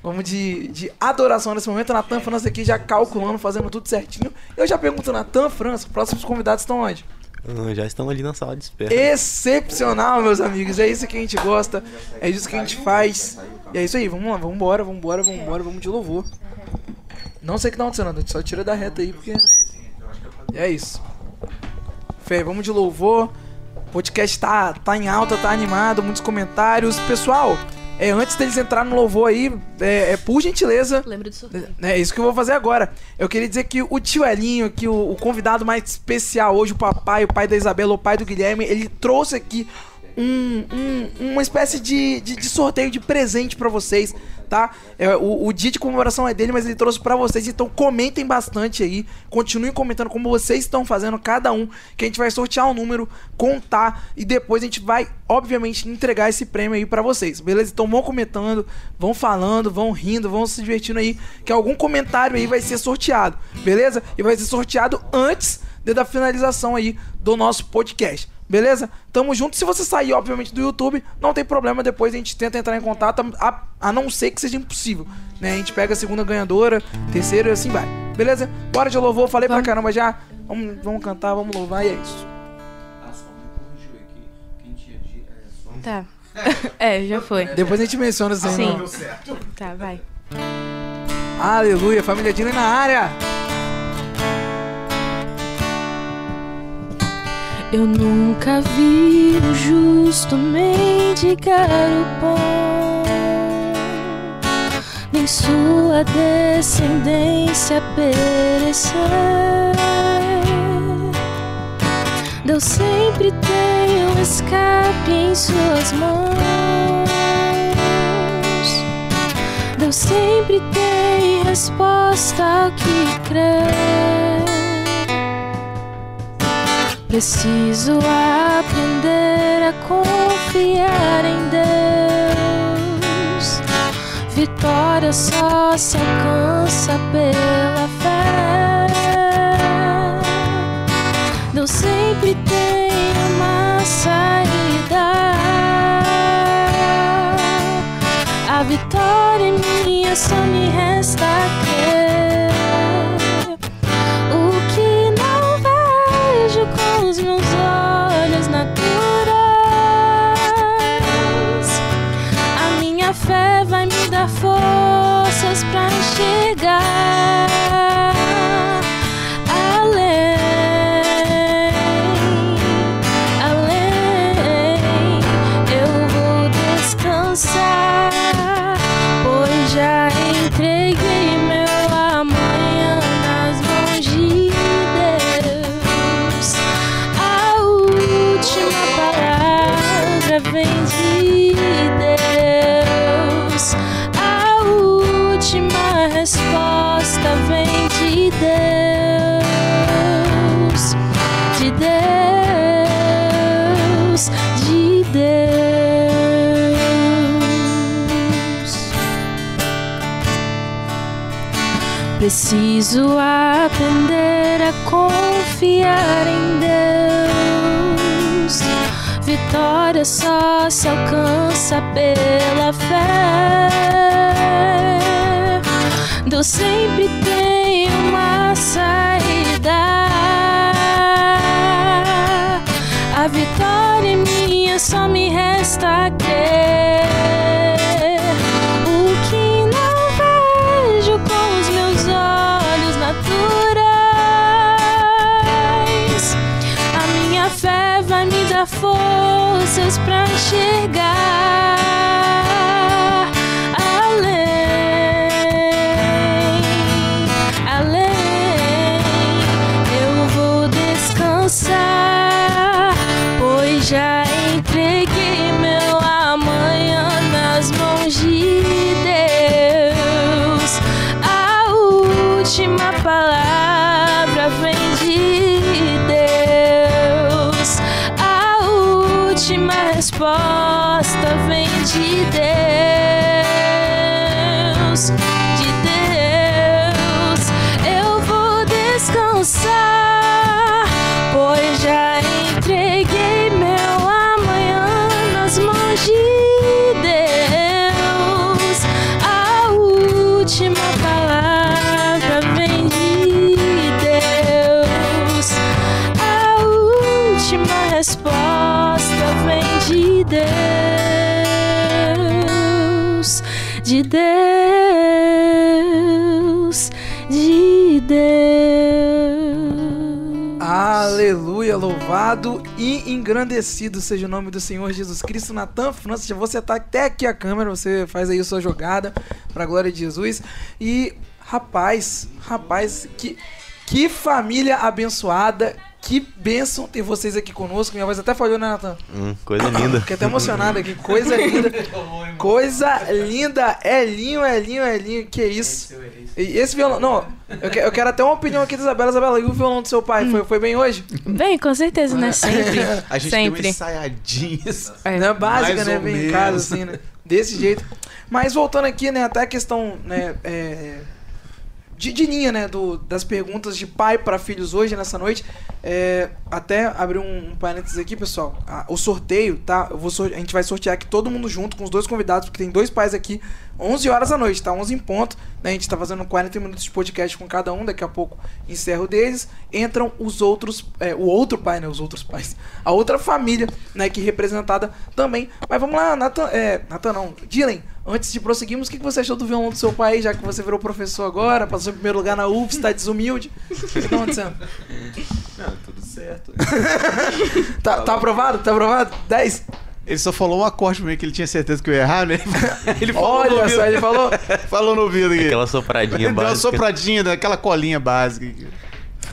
Vamos de, de adoração nesse momento. Natan França aqui já calculando, fazendo tudo certinho. Eu já pergunto, Natan França, próximos convidados estão onde? Ah, já estão ali na sala de espera. Excepcional, meus amigos. É isso que a gente gosta. É isso que a gente faz. E é isso aí, vamos lá, vamos embora, vamos embora, vamos embora, vamos de louvor. Não sei o que tá acontecendo, Natan, só tira da reta aí, porque. É isso. Fé, vamos de louvor. O podcast tá, tá em alta, tá animado, muitos comentários. Pessoal, é, antes deles entrar no louvor aí, é, é, por gentileza, Lembra do sorteio. é isso que eu vou fazer agora. Eu queria dizer que o tio Elinho, que o, o convidado mais especial hoje, o papai, o pai da Isabela, o pai do Guilherme, ele trouxe aqui um, um- uma espécie de, de, de sorteio de presente pra vocês, tá? É, o, o dia de comemoração é dele, mas ele trouxe pra vocês, então comentem bastante aí. Continuem comentando como vocês estão fazendo, cada um, que a gente vai sortear um número, contar e depois a gente vai, obviamente, entregar esse prêmio aí pra vocês, beleza? Então vão comentando, vão falando, vão rindo, vão se divertindo aí, que algum comentário aí vai ser sorteado, beleza? E vai ser sorteado antes da finalização aí do nosso podcast. Beleza? Tamo junto. Se você sair, obviamente, do YouTube, não tem problema. Depois a gente tenta entrar em contato, a, a não ser que seja impossível. Né? A gente pega a segunda ganhadora, terceira e assim vai. Beleza? Bora de louvor. Falei pra Vamos. caramba já. Vamos, vamos cantar, vamos louvar e é isso. Tá. *laughs* É, já foi. Depois a gente menciona assim. Sim. não. Tá, vai. Aleluia. Família Dina na área. Eu nunca vi o justo mendigar o pão, nem sua descendência perecer. Deus sempre tem um escape em suas mãos. Deus sempre tem resposta ao que crê. Preciso aprender a confiar em Deus. Vitória só se alcança pela fé. Deus sempre tem uma saída. A vitória é minha, só me resta crer. Pra Preciso aprender a confiar em Deus. Vitória só se alcança pela fé. Deus sempre tem uma saída. A vitória é minha, só me resta crer. olhos para enxergar. Louvado e engrandecido seja o nome do Senhor Jesus Cristo. Natan já vou setar até aqui a câmera, você faz aí a sua jogada pra glória de Jesus. E, rapaz, rapaz, que, que família abençoada, que bênção ter vocês aqui conosco. Minha voz até falhou, né, Natan? Hum, coisa linda. Fiquei até emocionado aqui, coisa linda. *laughs* Coisa linda, é linho, é linho, é linho, que isso. E esse violão, não, eu, que- eu quero até uma opinião aqui da Isabela. Isabela, e o violão do seu pai, foi, foi bem hoje? Bem, com certeza, né? Sempre. *laughs* A gente deu Sempre. uma ensaiadinha. É. Não é básica, Mais né? Bem em casa, assim, né? Desse jeito. Mas voltando aqui, né, até a questão, né, é, linha, né, do, das perguntas de pai para filhos hoje, nessa noite. É, até abrir um, um parênteses aqui, pessoal. A- o sorteio, tá? Eu vou a gente vai sortear aqui todo mundo junto com os dois convidados, porque tem dois pais aqui, 11 horas da noite, tá? 11 em ponto. Né? A gente tá fazendo 40 minutos de podcast com cada um, daqui a pouco encerro deles. Entram os outros, é, o outro pai, né? Os outros pais. A outra família, né, que representada também. Mas vamos lá, Nathan, é, Nathan não, Dylan, antes de prosseguirmos, o que você achou do violão do seu pai, já que você virou professor agora, passou em primeiro lugar na UFS, tá desumilde? O que que tá acontecendo? Não, tudo certo. *laughs* Tá, tá aprovado? Tá aprovado? 10? Ele só falou um acorde pra mim que ele tinha certeza que eu ia errar, né? *laughs* Ele falou no Olha ouvido. só, ele falou. *laughs* Falou no ouvido aqui. Aquela sopradinha Deu uma básica. sopradinha, daquela colinha básica.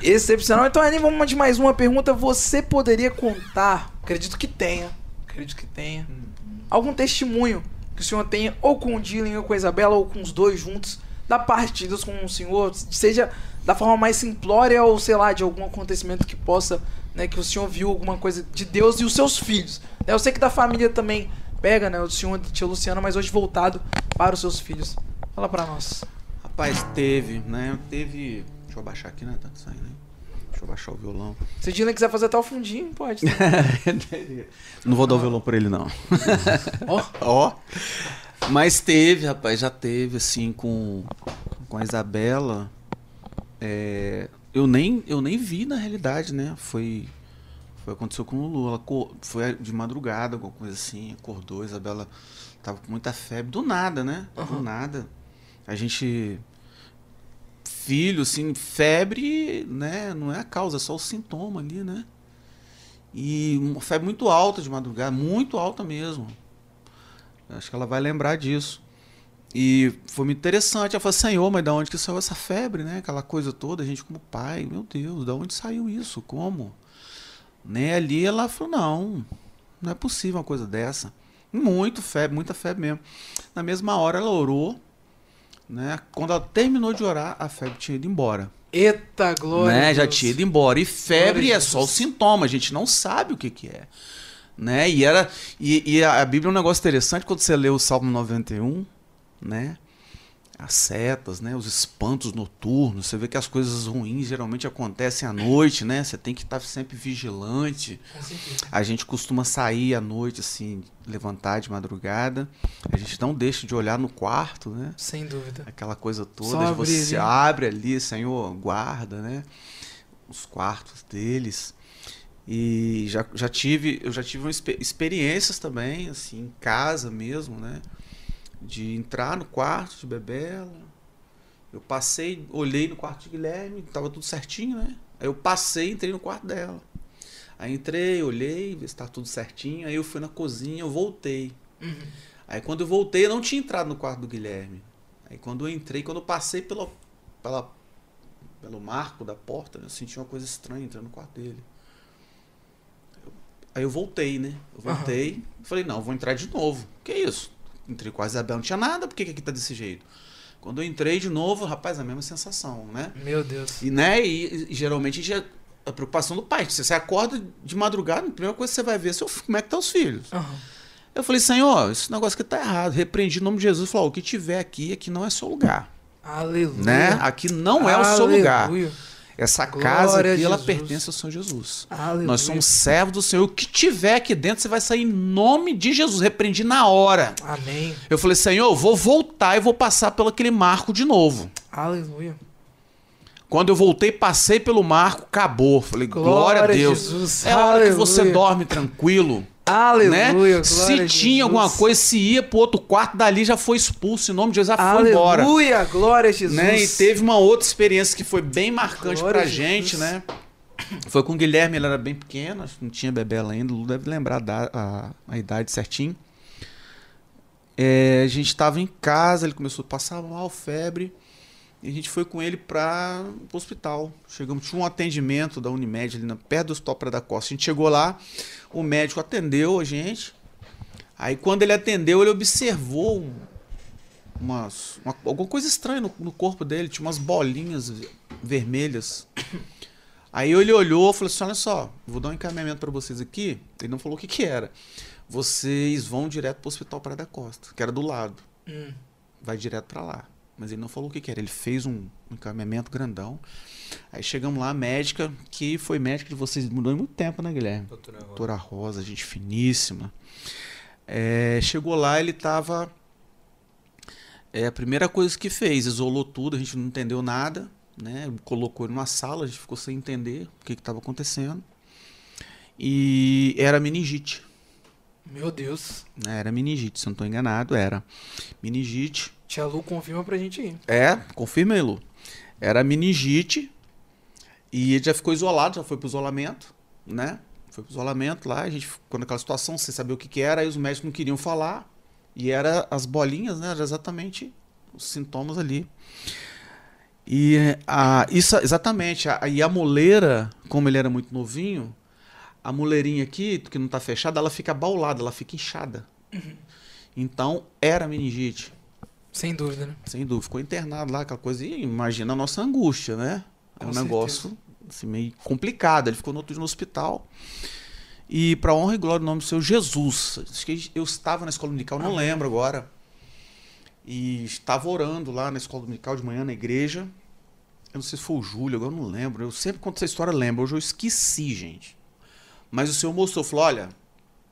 Excepcional. Então, Aninha, vamos de mais uma pergunta. Você poderia contar, acredito que tenha, acredito que tenha, algum testemunho que o senhor tenha, ou com o Dylan, ou com a Isabela, ou com os dois juntos, da parte de Deus com o senhor, seja da forma mais simplória, ou sei lá, de algum acontecimento que possa, né, que o senhor viu alguma coisa de Deus e os seus filhos. Né, Eu sei que da família também pega, né, o senhor e tia Luciana, mas hoje voltado para os seus filhos. Fala pra nós. Rapaz, teve, né? Teve. Deixa eu abaixar aqui, né? Tá saindo aí. Deixa eu abaixar o violão. Se o Dylan quiser fazer até o fundinho, pode. *laughs* Não vou dar o violão pra ele, não. Ó. *laughs* Ó. Mas teve, rapaz, já teve, assim, com, com a Isabela. É, eu, nem, eu nem vi na realidade, né? Foi. Foi aconteceu com o Lulu. Ela foi de madrugada, alguma coisa assim. Acordou, a Isabela tava com muita febre. Do nada, né? Do nada. A gente. Filho, assim, febre, né? Não é a causa, é só o sintoma ali, né? E uma febre muito alta de madrugada, muito alta mesmo. Acho que ela vai lembrar disso. E foi muito interessante. Ela falou, Senhor, mas da onde que saiu essa febre, né? Aquela coisa toda, a gente como pai, meu Deus, da onde saiu isso? Como? Né? Ali ela falou, não, não é possível uma coisa dessa. Muito febre, muita febre mesmo. Na mesma hora ela orou, né? Quando ela terminou de orar, a febre tinha ido embora Eita glória. né? Já tinha ido embora. E febre Glória é só o sintoma, a gente não sabe o que, que é. Né? E, era, e, e a a Bíblia é um negócio interessante quando você lê o Salmo 91, né? As setas, né? Os espantos noturnos. Você vê que as coisas ruins geralmente acontecem à noite, né? Você tem que estar sempre vigilante. A gente costuma sair à noite, assim, levantar de madrugada. A gente não deixa de olhar no quarto, né? Sem dúvida. aquela coisa toda, abrir você ali. abre ali, Senhor, guarda, né? Os quartos deles. E já, já tive, eu já tive experiências também, assim, em casa mesmo, né? De entrar no quarto de Bebela. Eu passei, olhei no quarto de Guilherme, tava tudo certinho, né? Aí eu passei, entrei no quarto dela. Aí entrei, olhei, vi se tá tudo certinho. Aí eu fui na cozinha, eu voltei. Aí quando eu voltei, eu não tinha entrado no quarto do Guilherme. Aí quando eu entrei, quando eu passei pelo, pela, pelo marco da porta, eu senti uma coisa estranha entrando no quarto dele. Eu- aí eu voltei, né? Eu voltei, falei, não, vou entrar de novo. Que isso? Entrei com a Isabel, não tinha nada, por que, que aqui tá desse jeito? Quando eu entrei de novo, rapaz, a mesma sensação, né? Meu Deus. E, né, e, e geralmente é- a preocupação do pai. Se você acorda de madrugada, a primeira coisa que você vai ver é seu, como é que tá os filhos. Aham. Eu falei, Senhor, esse negócio aqui tá errado. Repreendi em nome de Jesus. Falou, o que tiver aqui, aqui não é seu lugar. Aleluia. Né? Aqui não é o seu lugar. Aleluia. Essa Glória casa aqui, ela pertence ao Senhor Jesus. Aleluia. Nós somos servos do Senhor. O que tiver aqui dentro, você vai sair em nome de Jesus. Repreendi na hora. Amém. Eu falei, Senhor, eu vou voltar e vou passar pelo aquele marco de novo. Aleluia. Quando eu voltei, passei pelo marco, acabou. Falei, glória, a Deus. Jesus. É a hora que você Aleluia. dorme tranquilo. Aleluia. né? Se tinha alguma coisa, se ia pro outro quarto, dali já foi expulso. Em nome de Jesus, já foi embora. Aleluia. Glória a Jesus. Né? E teve uma outra experiência que foi bem marcante Glória pra a gente, né? Foi com o Guilherme, ele era bem pequeno, não tinha bebela ainda, o Lu deve lembrar da- a, a idade certinho. É, a gente tava em casa, ele começou a passar mal, febre, e a gente foi com ele para o hospital. Chegamos, tinha um atendimento da Unimed ali na, perto do Hospital Praia da Costa. A gente chegou lá, o médico atendeu a gente. Aí quando ele atendeu, ele observou um- umas, uma- alguma coisa estranha no, no corpo dele, tinha umas bolinhas ve- vermelhas. *coughs* Aí ele olhou e falou assim: Olha só, vou dar um encaminhamento para vocês aqui. Ele não falou o que, que era. Vocês vão direto pro Hospital Praia da Costa, que era do lado. Hum. Vai direto para lá. Mas ele não falou o que, que era. Ele fez um, um encaminhamento grandão. Aí chegamos lá, a médica, que foi médica de vocês, mudou muito tempo, né, Guilherme? Doutora Rosa, gente finíssima. É, chegou lá, ele tava. É a primeira coisa que fez, isolou tudo, a gente não entendeu nada, né? Colocou ele numa sala, a gente ficou sem entender o que estava acontecendo. E era meningite. Meu Deus. né? Era meningite, se eu não estou enganado, era. Meningite. Tia Lu confirma pra gente ir. É, confirma aí, Lu. Era meningite. E ele já ficou isolado, já foi pro isolamento, né? Foi pro isolamento lá, a gente ficou naquela situação, sem saber o que, que era, aí os médicos não queriam falar. E era as bolinhas, né? Era exatamente os sintomas ali. E a, isso, exatamente. A, e a moleira, como ele era muito novinho, a moleirinha aqui, que não tá fechada, ela fica baulada, ela fica inchada. Então, era meningite. Sem dúvida, né? Sem dúvida. Ficou internado lá, aquela coisa. E imagina a nossa angústia, né? É Com um certeza. negócio assim, meio complicado. Ele ficou no outro dia no hospital. E para honra e glória do nome do seu Jesus. Eu estava na escola dominical, não lembro agora. E estava orando lá na escola dominical de manhã na igreja. Eu não sei se foi o Júlio, agora eu não lembro. Eu sempre conto essa história, lembro. Hoje eu esqueci, gente. Mas o Senhor mostrou, falou: olha,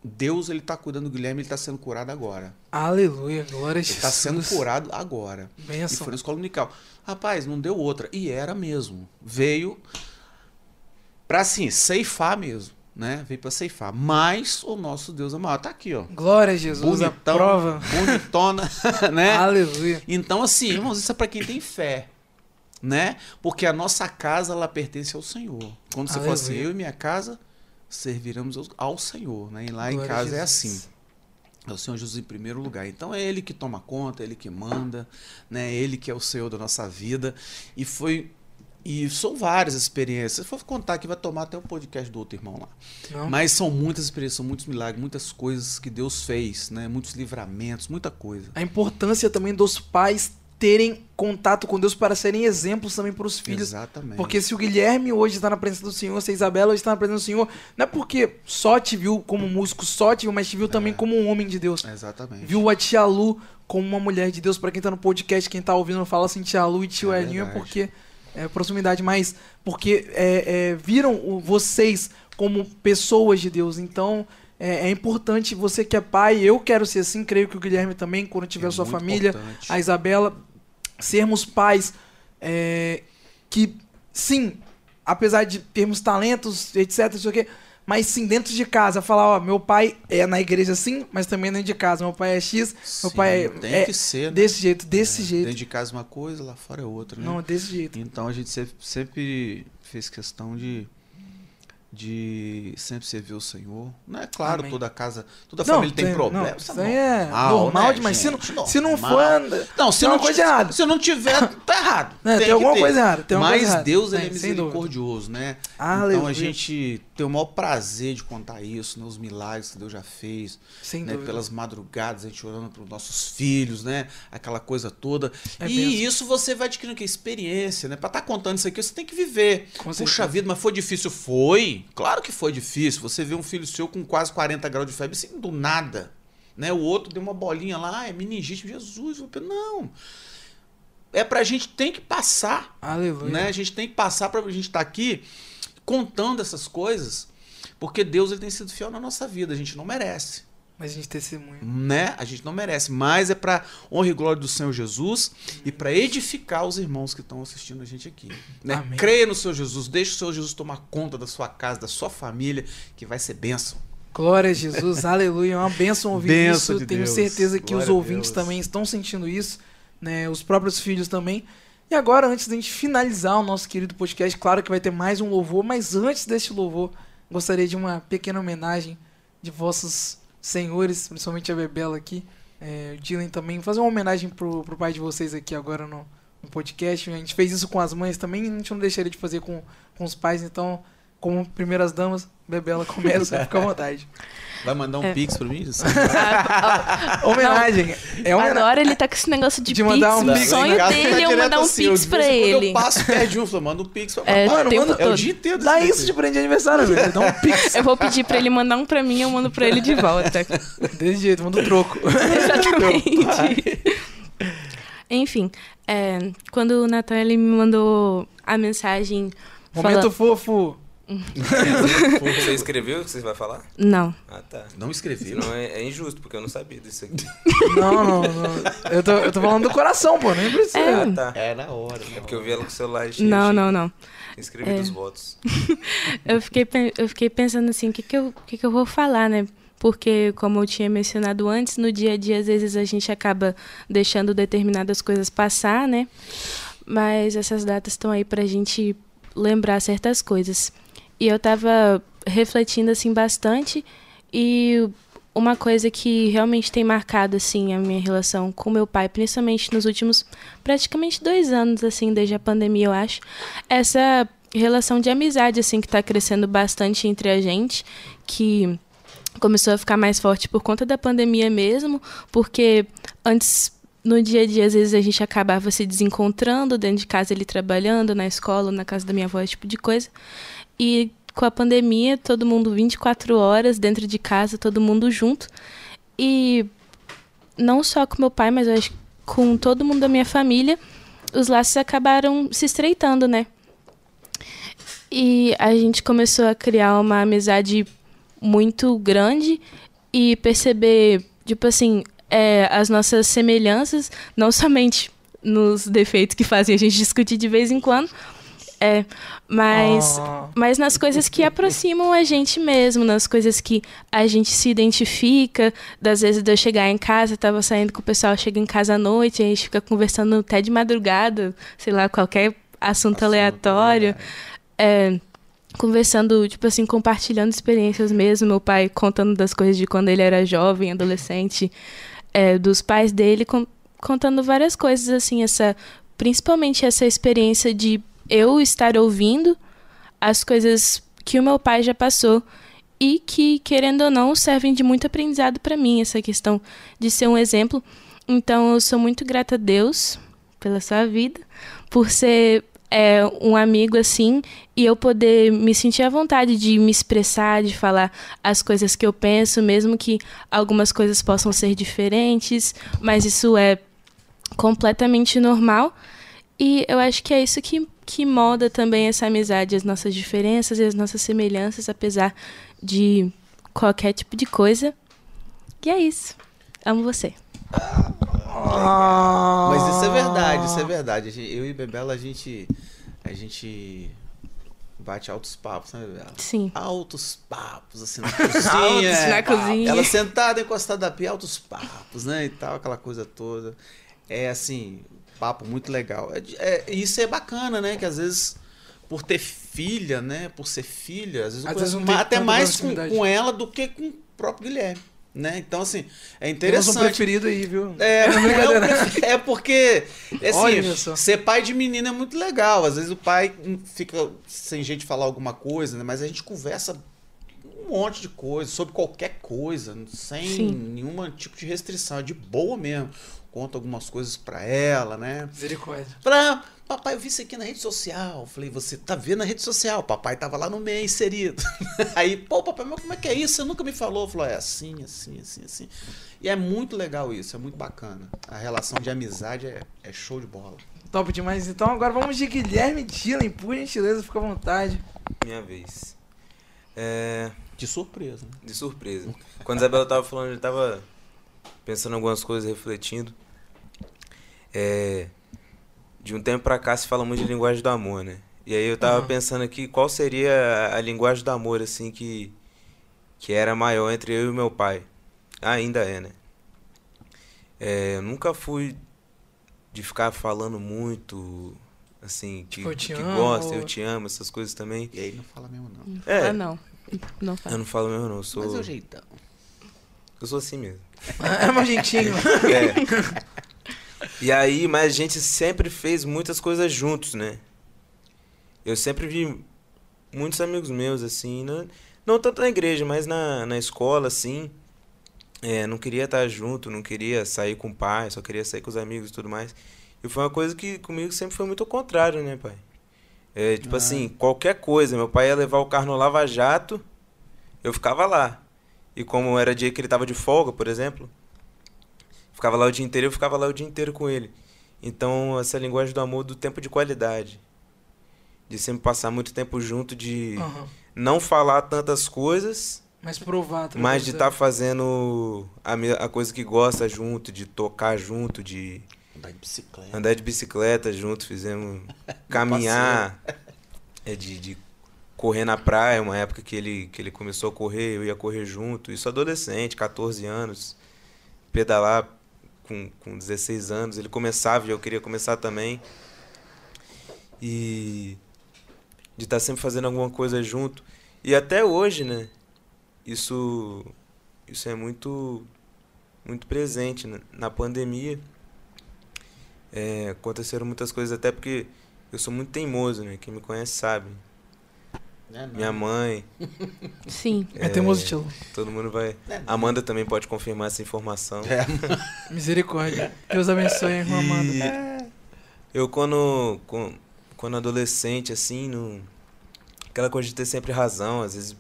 Deus ele tá cuidando do Guilherme, ele está sendo curado agora. Aleluia. Glória a Ele Jesus. está sendo curado agora. E Benção. foi na escola dominical. Rapaz, não deu outra. E era mesmo. Veio pra assim, ceifar mesmo. Né? Veio pra ceifar. Mas o nosso Deus é maior. Tá aqui, ó. Glória a Jesus. Bonitão. A prova. Bonitona. *laughs* né? Aleluia. Então, assim, irmãos, isso é pra quem tem fé. Né? Porque a nossa casa, ela pertence ao Senhor. Quando você fala assim, Aleluia. eu e minha casa serviremos ao- Senhor. Né? E lá em Glória a casa é assim. É o Senhor Jesus em primeiro lugar. Então é Ele que toma conta, é Ele que manda, né? É Ele que é o Senhor da nossa vida. E foi. E são várias experiências. Se for contar aqui, vai tomar até o podcast do outro irmão lá. Não? Mas são muitas experiências, são muitos milagres, muitas coisas que Deus fez, né? Muitos livramentos, muita coisa. A importância também dos pais terem contato com Deus para serem exemplos também para os filhos. Exatamente. Porque se o Guilherme hoje está na presença do Senhor, se a Isabela hoje está na presença do Senhor, não é porque só te viu como músico, só te viu, mas te viu também como um homem de Deus. Exatamente. Viu a tia Lu como uma mulher de Deus. Para quem tá no podcast, quem tá ouvindo, fala assim tia Lu e tio É Elinho, é porque é proximidade, mas porque é, é, viram o- vocês como pessoas de Deus. Então é, é importante, você que é pai, eu quero ser assim, creio que o Guilherme também, quando tiver É sua família, importante. a Isabela, sermos pais é, que, sim, apesar de termos talentos, etc, não sei o quê, mas sim, dentro de casa, falar, ó, meu pai é na igreja sim, mas também dentro de casa. Meu pai é X, meu Sim, pai é, tem é que ser, né? desse jeito, desse É, jeito. Dentro de casa uma coisa, lá fora é outra, né? Não, desse jeito. Então a gente sempre, sempre fez questão de de sempre servir o Senhor. Não é claro, Amém. toda casa, toda Não, família tem, tem- problema. não, isso aí é normal, normal né, demais. Se não- se não Normal. for, não, se tem não coisa errada. Se não tiver, tá errado. É, tem que alguma ter. coisa errada, tem Mas coisa errada. Deus ele é Tem, misericordioso, né? Então Aleluia. a gente tem o maior prazer de contar isso, né? Os milagres que Deus já fez, Sem né? dúvida. Pelas madrugadas, a gente orando para os nossos filhos, né? Aquela coisa toda. É e bênção. isso você vai adquirindo que experiência, né? Para estar contando isso aqui, você tem que viver. Com Puxa certeza. vida, mas foi difícil? Foi. Claro que foi difícil. Você vê um filho seu com quase 40 graus de febre, assim, do nada. né? O outro deu uma bolinha lá, ah, é meningite, Jesus. Não. É pra gente tem que passar, Aleluia. né? A gente tem que passar pra gente estar aqui contando essas coisas, porque Deus ele tem sido fiel na nossa vida, a gente não merece Mas a gente testemunha. né? A gente não merece, mas é para honra e glória do Senhor Jesus e para edificar os irmãos que estão assistindo a gente aqui. Né? Amém. Creia no Senhor Jesus, deixe o Senhor Jesus tomar conta da sua casa, da sua família, que vai ser bênção. Glória a Jesus, *laughs* aleluia. É uma bênção ouvir Bênção isso. de Tenho Deus. certeza que Glória os ouvintes também estão sentindo isso, né? Os próprios filhos também. E agora, antes da gente finalizar o nosso querido podcast, claro que vai ter mais um louvor, mas antes deste louvor, gostaria de uma pequena homenagem de vossos senhores, principalmente a Bebela aqui, é, o Dylan também, fazer uma homenagem pro, pro pai de vocês aqui agora no, no podcast. A gente fez isso com as mães também, a gente não deixaria de fazer com, com os pais, então, como primeiras damas, Bebela começa, fica à vontade. *laughs* Vai mandar um É. pix para mim? *laughs* Homenagem. É homenagem. Agora ele tá com esse negócio de, De mandar pix. um o pix. sonho Em casa dele é mandar um assim, pix de pra ele. Eu passo, perde um, falo, manda um pix pra É, o tempo manda- É o dia inteiro. Dá desse isso de de aniversário, velho. Dá um *laughs* pix. Eu vou pedir pra ele mandar um pra mim, eu mando pra ele de volta. Desse jeito, manda um troco. Exatamente. Enfim, é, quando o Natan ele me mandou a mensagem. Momento falando- fofo. Você escreveu o que você vai falar? Não. Ah, tá. Não escreveu. Senão é, é injusto, porque eu não sabia disso aqui. Não, não, não. Eu tô, eu tô falando do coração, pô. Nem precisa. É. Ah, tá. É na hora. É porque eu vi ela com o celular cheio. Não, cheio. não, não. Escrevi É. dos votos. *laughs* Eu fiquei, eu fiquei pensando assim, o que, que, eu, o que, que eu vou falar, né? Porque, como eu tinha mencionado antes, no dia a dia, às vezes, a gente acaba deixando determinadas coisas passar, né? Mas essas datas estão aí pra gente lembrar certas coisas. E eu tava refletindo, assim, bastante. E uma coisa que realmente tem marcado, assim, a minha relação com meu pai, principalmente nos últimos praticamente dois anos, assim, desde a pandemia, eu acho, essa relação de amizade, assim, que tá crescendo bastante entre a gente, que começou a ficar mais forte por conta da pandemia mesmo, porque antes no dia a dia às vezes a gente acabava se desencontrando dentro de casa ele trabalhando na escola na casa da minha avó esse tipo de coisa e com a pandemia todo mundo 24 horas dentro de casa todo mundo junto. E não só com meu pai mas eu acho que com todo mundo da minha família os laços acabaram se estreitando né? E a gente começou a criar uma amizade muito grande e perceber, tipo assim, é, as nossas semelhanças, não somente nos defeitos que fazem a gente *laughs* discutir de vez em quando, é, mas, Oh. mas nas coisas que aproximam a gente mesmo, nas coisas que a gente se identifica. Das vezes de eu chegar em casa, tava saindo com o pessoal, chega em casa à noite, a gente fica conversando até de madrugada, sei lá, qualquer assunto, aleatório. É, conversando, tipo assim, compartilhando experiências mesmo. Meu pai contando das coisas de quando ele era jovem, adolescente, é, dos pais dele, con- contando várias coisas, assim, essa, principalmente essa experiência de eu estar ouvindo as coisas que o meu pai já passou e que, querendo ou não, servem de muito aprendizado para mim, essa questão de ser um exemplo. Então, eu sou muito grata a Deus pela sua vida, por ser é, um amigo assim e eu poder me sentir à vontade de me expressar, de falar as coisas que eu penso, mesmo que algumas coisas possam ser diferentes, mas isso é completamente normal. E eu acho que é isso que, que molda também essa amizade, as nossas diferenças e as nossas semelhanças, apesar de qualquer tipo de coisa. E é isso. Amo você. Mas isso é verdade, isso é verdade. Eu e Bebela, a gente. A gente bate altos papos, né, Bebela? Sim. Altos papos, assim, na *laughs* cozinha. Altos na cozinha. Ela sentada, encostada da pia, altos papos, né? E tal, aquela coisa toda. É assim, papo muito legal. É, é- isso é bacana, né? Que às vezes, por ter filha, né? Por ser filha, às vezes eu Às vezes não ma- tem até mais com, com ela do que com o próprio Guilherme. Né? Então, assim, é Temos um interessante. preferido aí, viu? É, Não, *laughs* brincadeira. é, é porque, Olha assim, ser pai de menina é muito legal. Às vezes o pai fica sem jeito de falar alguma coisa, né? Mas a gente conversa um monte de coisa, sobre qualquer coisa, sem Sim. nenhum tipo de restrição, é de boa mesmo. Conto algumas coisas pra ela, né? Misericórdia. Pra, papai, eu vi isso aqui na rede social. Falei, você tá vendo na rede social? Papai tava lá no meio inserido. *laughs* Aí, pô, papai, mas como é que é isso? Você nunca me falou. Falou, é assim, assim, assim, assim. E é muito legal isso, é muito bacana. A relação de amizade é, é show de bola. Top demais. Então agora vamos de Guilherme Dylan, por gentileza, fica à vontade. Minha vez. É, De surpresa. né? de surpresa. Quando a Isabela tava falando, eu tava pensando em algumas coisas, refletindo. É, de um tempo pra cá se fala muito de linguagem do amor, né? E aí eu tava Aham. pensando aqui qual seria a, linguagem do amor, assim, que, que era maior entre eu e meu pai. Ainda é, né? É, eu nunca fui de ficar falando muito, assim, que, Eu te que amo, gosta, eu te amo, essas coisas também. E aí não fala mesmo, não. É. Ah, não. Não Eu fala. não falo mesmo, não. Eu sou, Mas é o jeitão. eu sou assim mesmo. É meu jeitinho. *laughs* É. E aí, mas a gente sempre fez muitas coisas juntos, né? Eu sempre vi muitos amigos meus, assim, não, não tanto na igreja, mas na, na escola, assim. É, não queria estar junto, não queria sair com o pai, só queria sair com os amigos e tudo mais. E foi uma coisa que comigo sempre foi muito ao contrário, né, pai? É, tipo Ah. assim, qualquer coisa. Meu pai ia levar o carro no Lava Jato, eu ficava lá. E como era dia que ele tava de folga, por exemplo, ficava lá o dia inteiro, eu ficava lá o dia inteiro com ele. Então, essa linguagem do amor do tempo de qualidade. De sempre passar muito tempo junto, de Aham. não falar tantas coisas, Mas provar. através mas de estar tá fazendo a, a coisa que gosta junto, de tocar junto, de Andar de bicicleta. andar de bicicleta junto, fizemos *laughs* caminhar, é, de, de correr na praia, uma época que ele, que ele começou a correr, eu ia correr junto, isso adolescente, 14 anos, pedalar com, com 16 anos, ele começava e eu queria começar também. E de estar sempre fazendo alguma coisa junto. E até hoje, né? Isso, isso é muito, muito presente né? na pandemia. É, aconteceram muitas coisas, até porque eu sou muito teimoso, né? Quem me conhece sabe. Não. Minha mãe, *laughs* Sim. É teimoso estilo. todo mundo vai. Não. Amanda também pode confirmar essa informação. É, *laughs* Misericórdia. Deus abençoe, irmã Amanda. E eu quando, quando adolescente, assim, não, aquela coisa de ter sempre razão, às vezes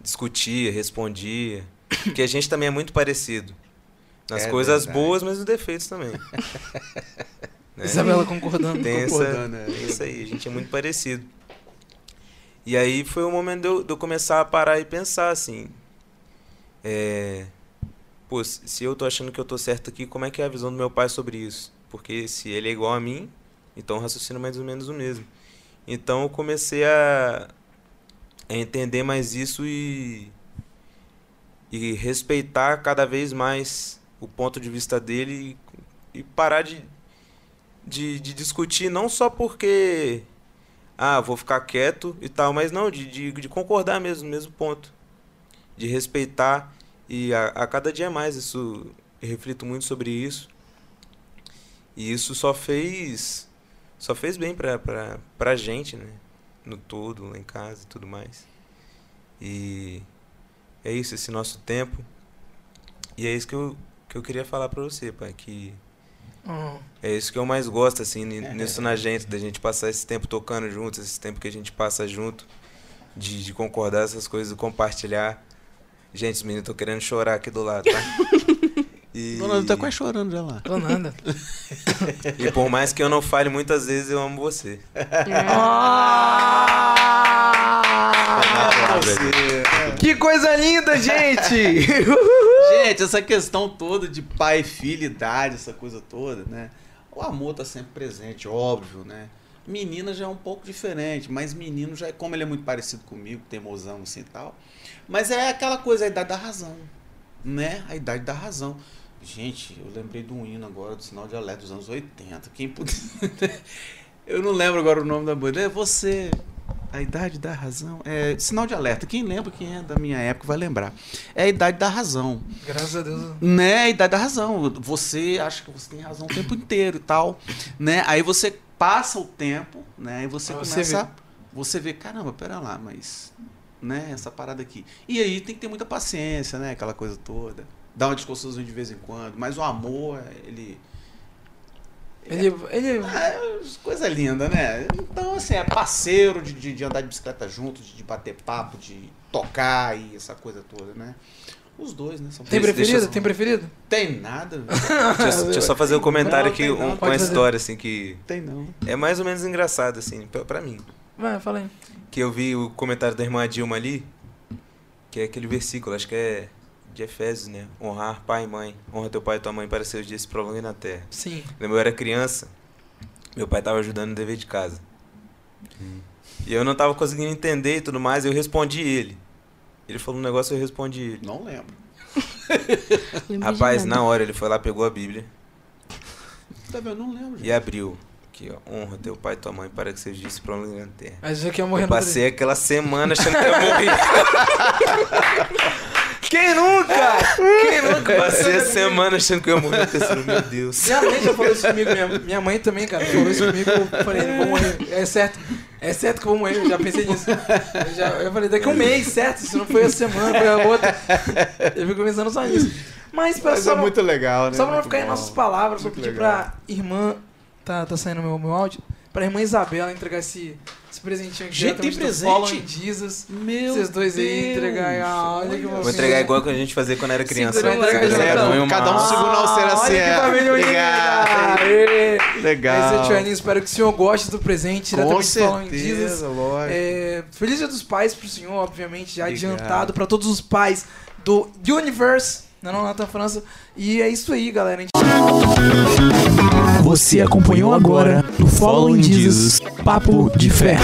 discutia, respondia. Porque a gente também é muito parecido. Nas É coisas verdade. boas, mas nos defeitos também. Né? *laughs* Isabela concordando. Tem essa, Concordando, é. tem isso aí, a gente é muito parecido. E aí foi o momento de eu, de eu começar a parar e pensar assim. É, pô, se eu tô achando que eu tô certo aqui, como é que é a visão do meu pai sobre isso? Porque se ele é igual a mim, então eu raciocino mais ou menos o mesmo. Então eu comecei a, a entender mais isso e, e respeitar cada vez mais o ponto de vista dele e, e parar de, de, de discutir não só porque ah, vou ficar quieto e tal, mas não, de, de, de concordar mesmo, mesmo ponto. De respeitar e a, a cada dia mais isso eu reflito muito sobre isso. E isso só fez só fez bem pra, pra, pra gente, né? No todo, lá em casa e tudo mais. E é isso, esse nosso tempo. E é isso que eu, que eu queria falar pra você, pai, que Hum. é isso que eu mais gosto, assim, ni- nisso na gente, da gente passar esse tempo tocando juntos, esse tempo que a gente passa junto, de, de concordar essas coisas, compartilhar. Gente, os meninos estão querendo chorar aqui do lado, tá? *laughs* E, Dona tá quase chorando já lá. Nada. e por mais que eu não fale muitas vezes, eu amo você. Ah! Que coisa linda, gente! *laughs* Gente, essa questão toda de pai, filho, idade, essa coisa toda, né? O amor tá sempre presente, óbvio, né? Menina já é um pouco diferente, mas menino já é como ele é muito parecido comigo, teimosão assim e tal. Mas é aquela coisa, a idade da razão, né? A idade da razão. Gente, eu lembrei de um hino agora do sinal de alerta dos anos 80. Quem puder. *laughs* eu não lembro agora o nome da banda. É você. A idade da razão. É sinal de alerta. Quem lembra, quem é da minha época vai lembrar. É a idade da razão. Graças a Deus. Né, a idade da razão. Você acha que você tem razão o tempo inteiro e tal, né? Aí você passa o tempo, né? E você você começa, vê. você vê, caramba, pera lá, mas, né? Essa parada aqui. E aí tem que ter muita paciência, né? Aquela coisa toda. Dá uma discussãozinha de vez em quando, mas o amor, ele, Ele, ele, É, coisa linda, né? Então, assim, é parceiro de, de, de andar de bicicleta junto, de, de bater papo, de tocar e essa coisa toda, né? Os dois, né? São tem preferido? Tem preferido? Tem nada. *laughs* Deixa, eu- deixa eu só fazer um comentário Não, aqui um- não, com pode uma fazer. história, assim, que Tem não. é mais ou menos engraçado, assim, pra, pra mim. Vai, fala aí. Que eu vi o comentário da irmã Dilma ali, que é aquele versículo, acho que é de Efésios, né? Honrar pai e mãe. Honra teu pai e tua mãe para seus dias se prolonguem na terra. Sim. Quando eu era criança, meu pai tava ajudando no dever de casa. E eu não tava conseguindo entender e tudo mais, eu respondi ele. Ele falou um negócio, eu respondi ele. Não lembro. Rapaz, na hora ele foi lá, pegou a Bíblia Tá vendo? Não lembro, gente. e abriu. Aqui, ó. Honra teu pai e tua mãe para que seus dias se prolonguem na terra. Mas já quer morrer Eu passei aquela semana achando que eu ia morrer. *laughs* Quem nunca? Quem nunca? *laughs* Passei a semana achando que eu ia morrer pensando, meu Deus. Minha mãe já falou isso comigo, minha, minha mãe também, cara, falou isso comigo, eu falei, vou morrer. É certo, é certo que eu vou morrer, eu já pensei nisso. Eu, já, eu falei, daqui a um mês, certo? Se não foi a semana, foi a outra. Eu fico pensando só nisso. Mas, pra, Mas só, é muito legal, né? só pra não ficar em nossas palavras, vou pedir legal. pra irmã, tá, tá saindo meu, meu áudio, pra irmã Isabela entregar esse presentinho aqui. Gente, tem presente? Follow Jesus. Meu Vocês dois aí Deus. entregar aí, ah, olha que Vou entregar igual que a gente fazia quando era criança. Entregar uma Cada um segura a alceira assim, é. Aê. Legal. Esse é espero que o senhor goste do presente. Com certeza, lógico. É, feliz dia dos pais pro senhor, obviamente, já Obrigado. adiantado pra todos os pais do Universe, não, não, Natan França. E é isso aí, galera. A gente- Você acompanhou agora no Follow in Jesus Papo de Fé.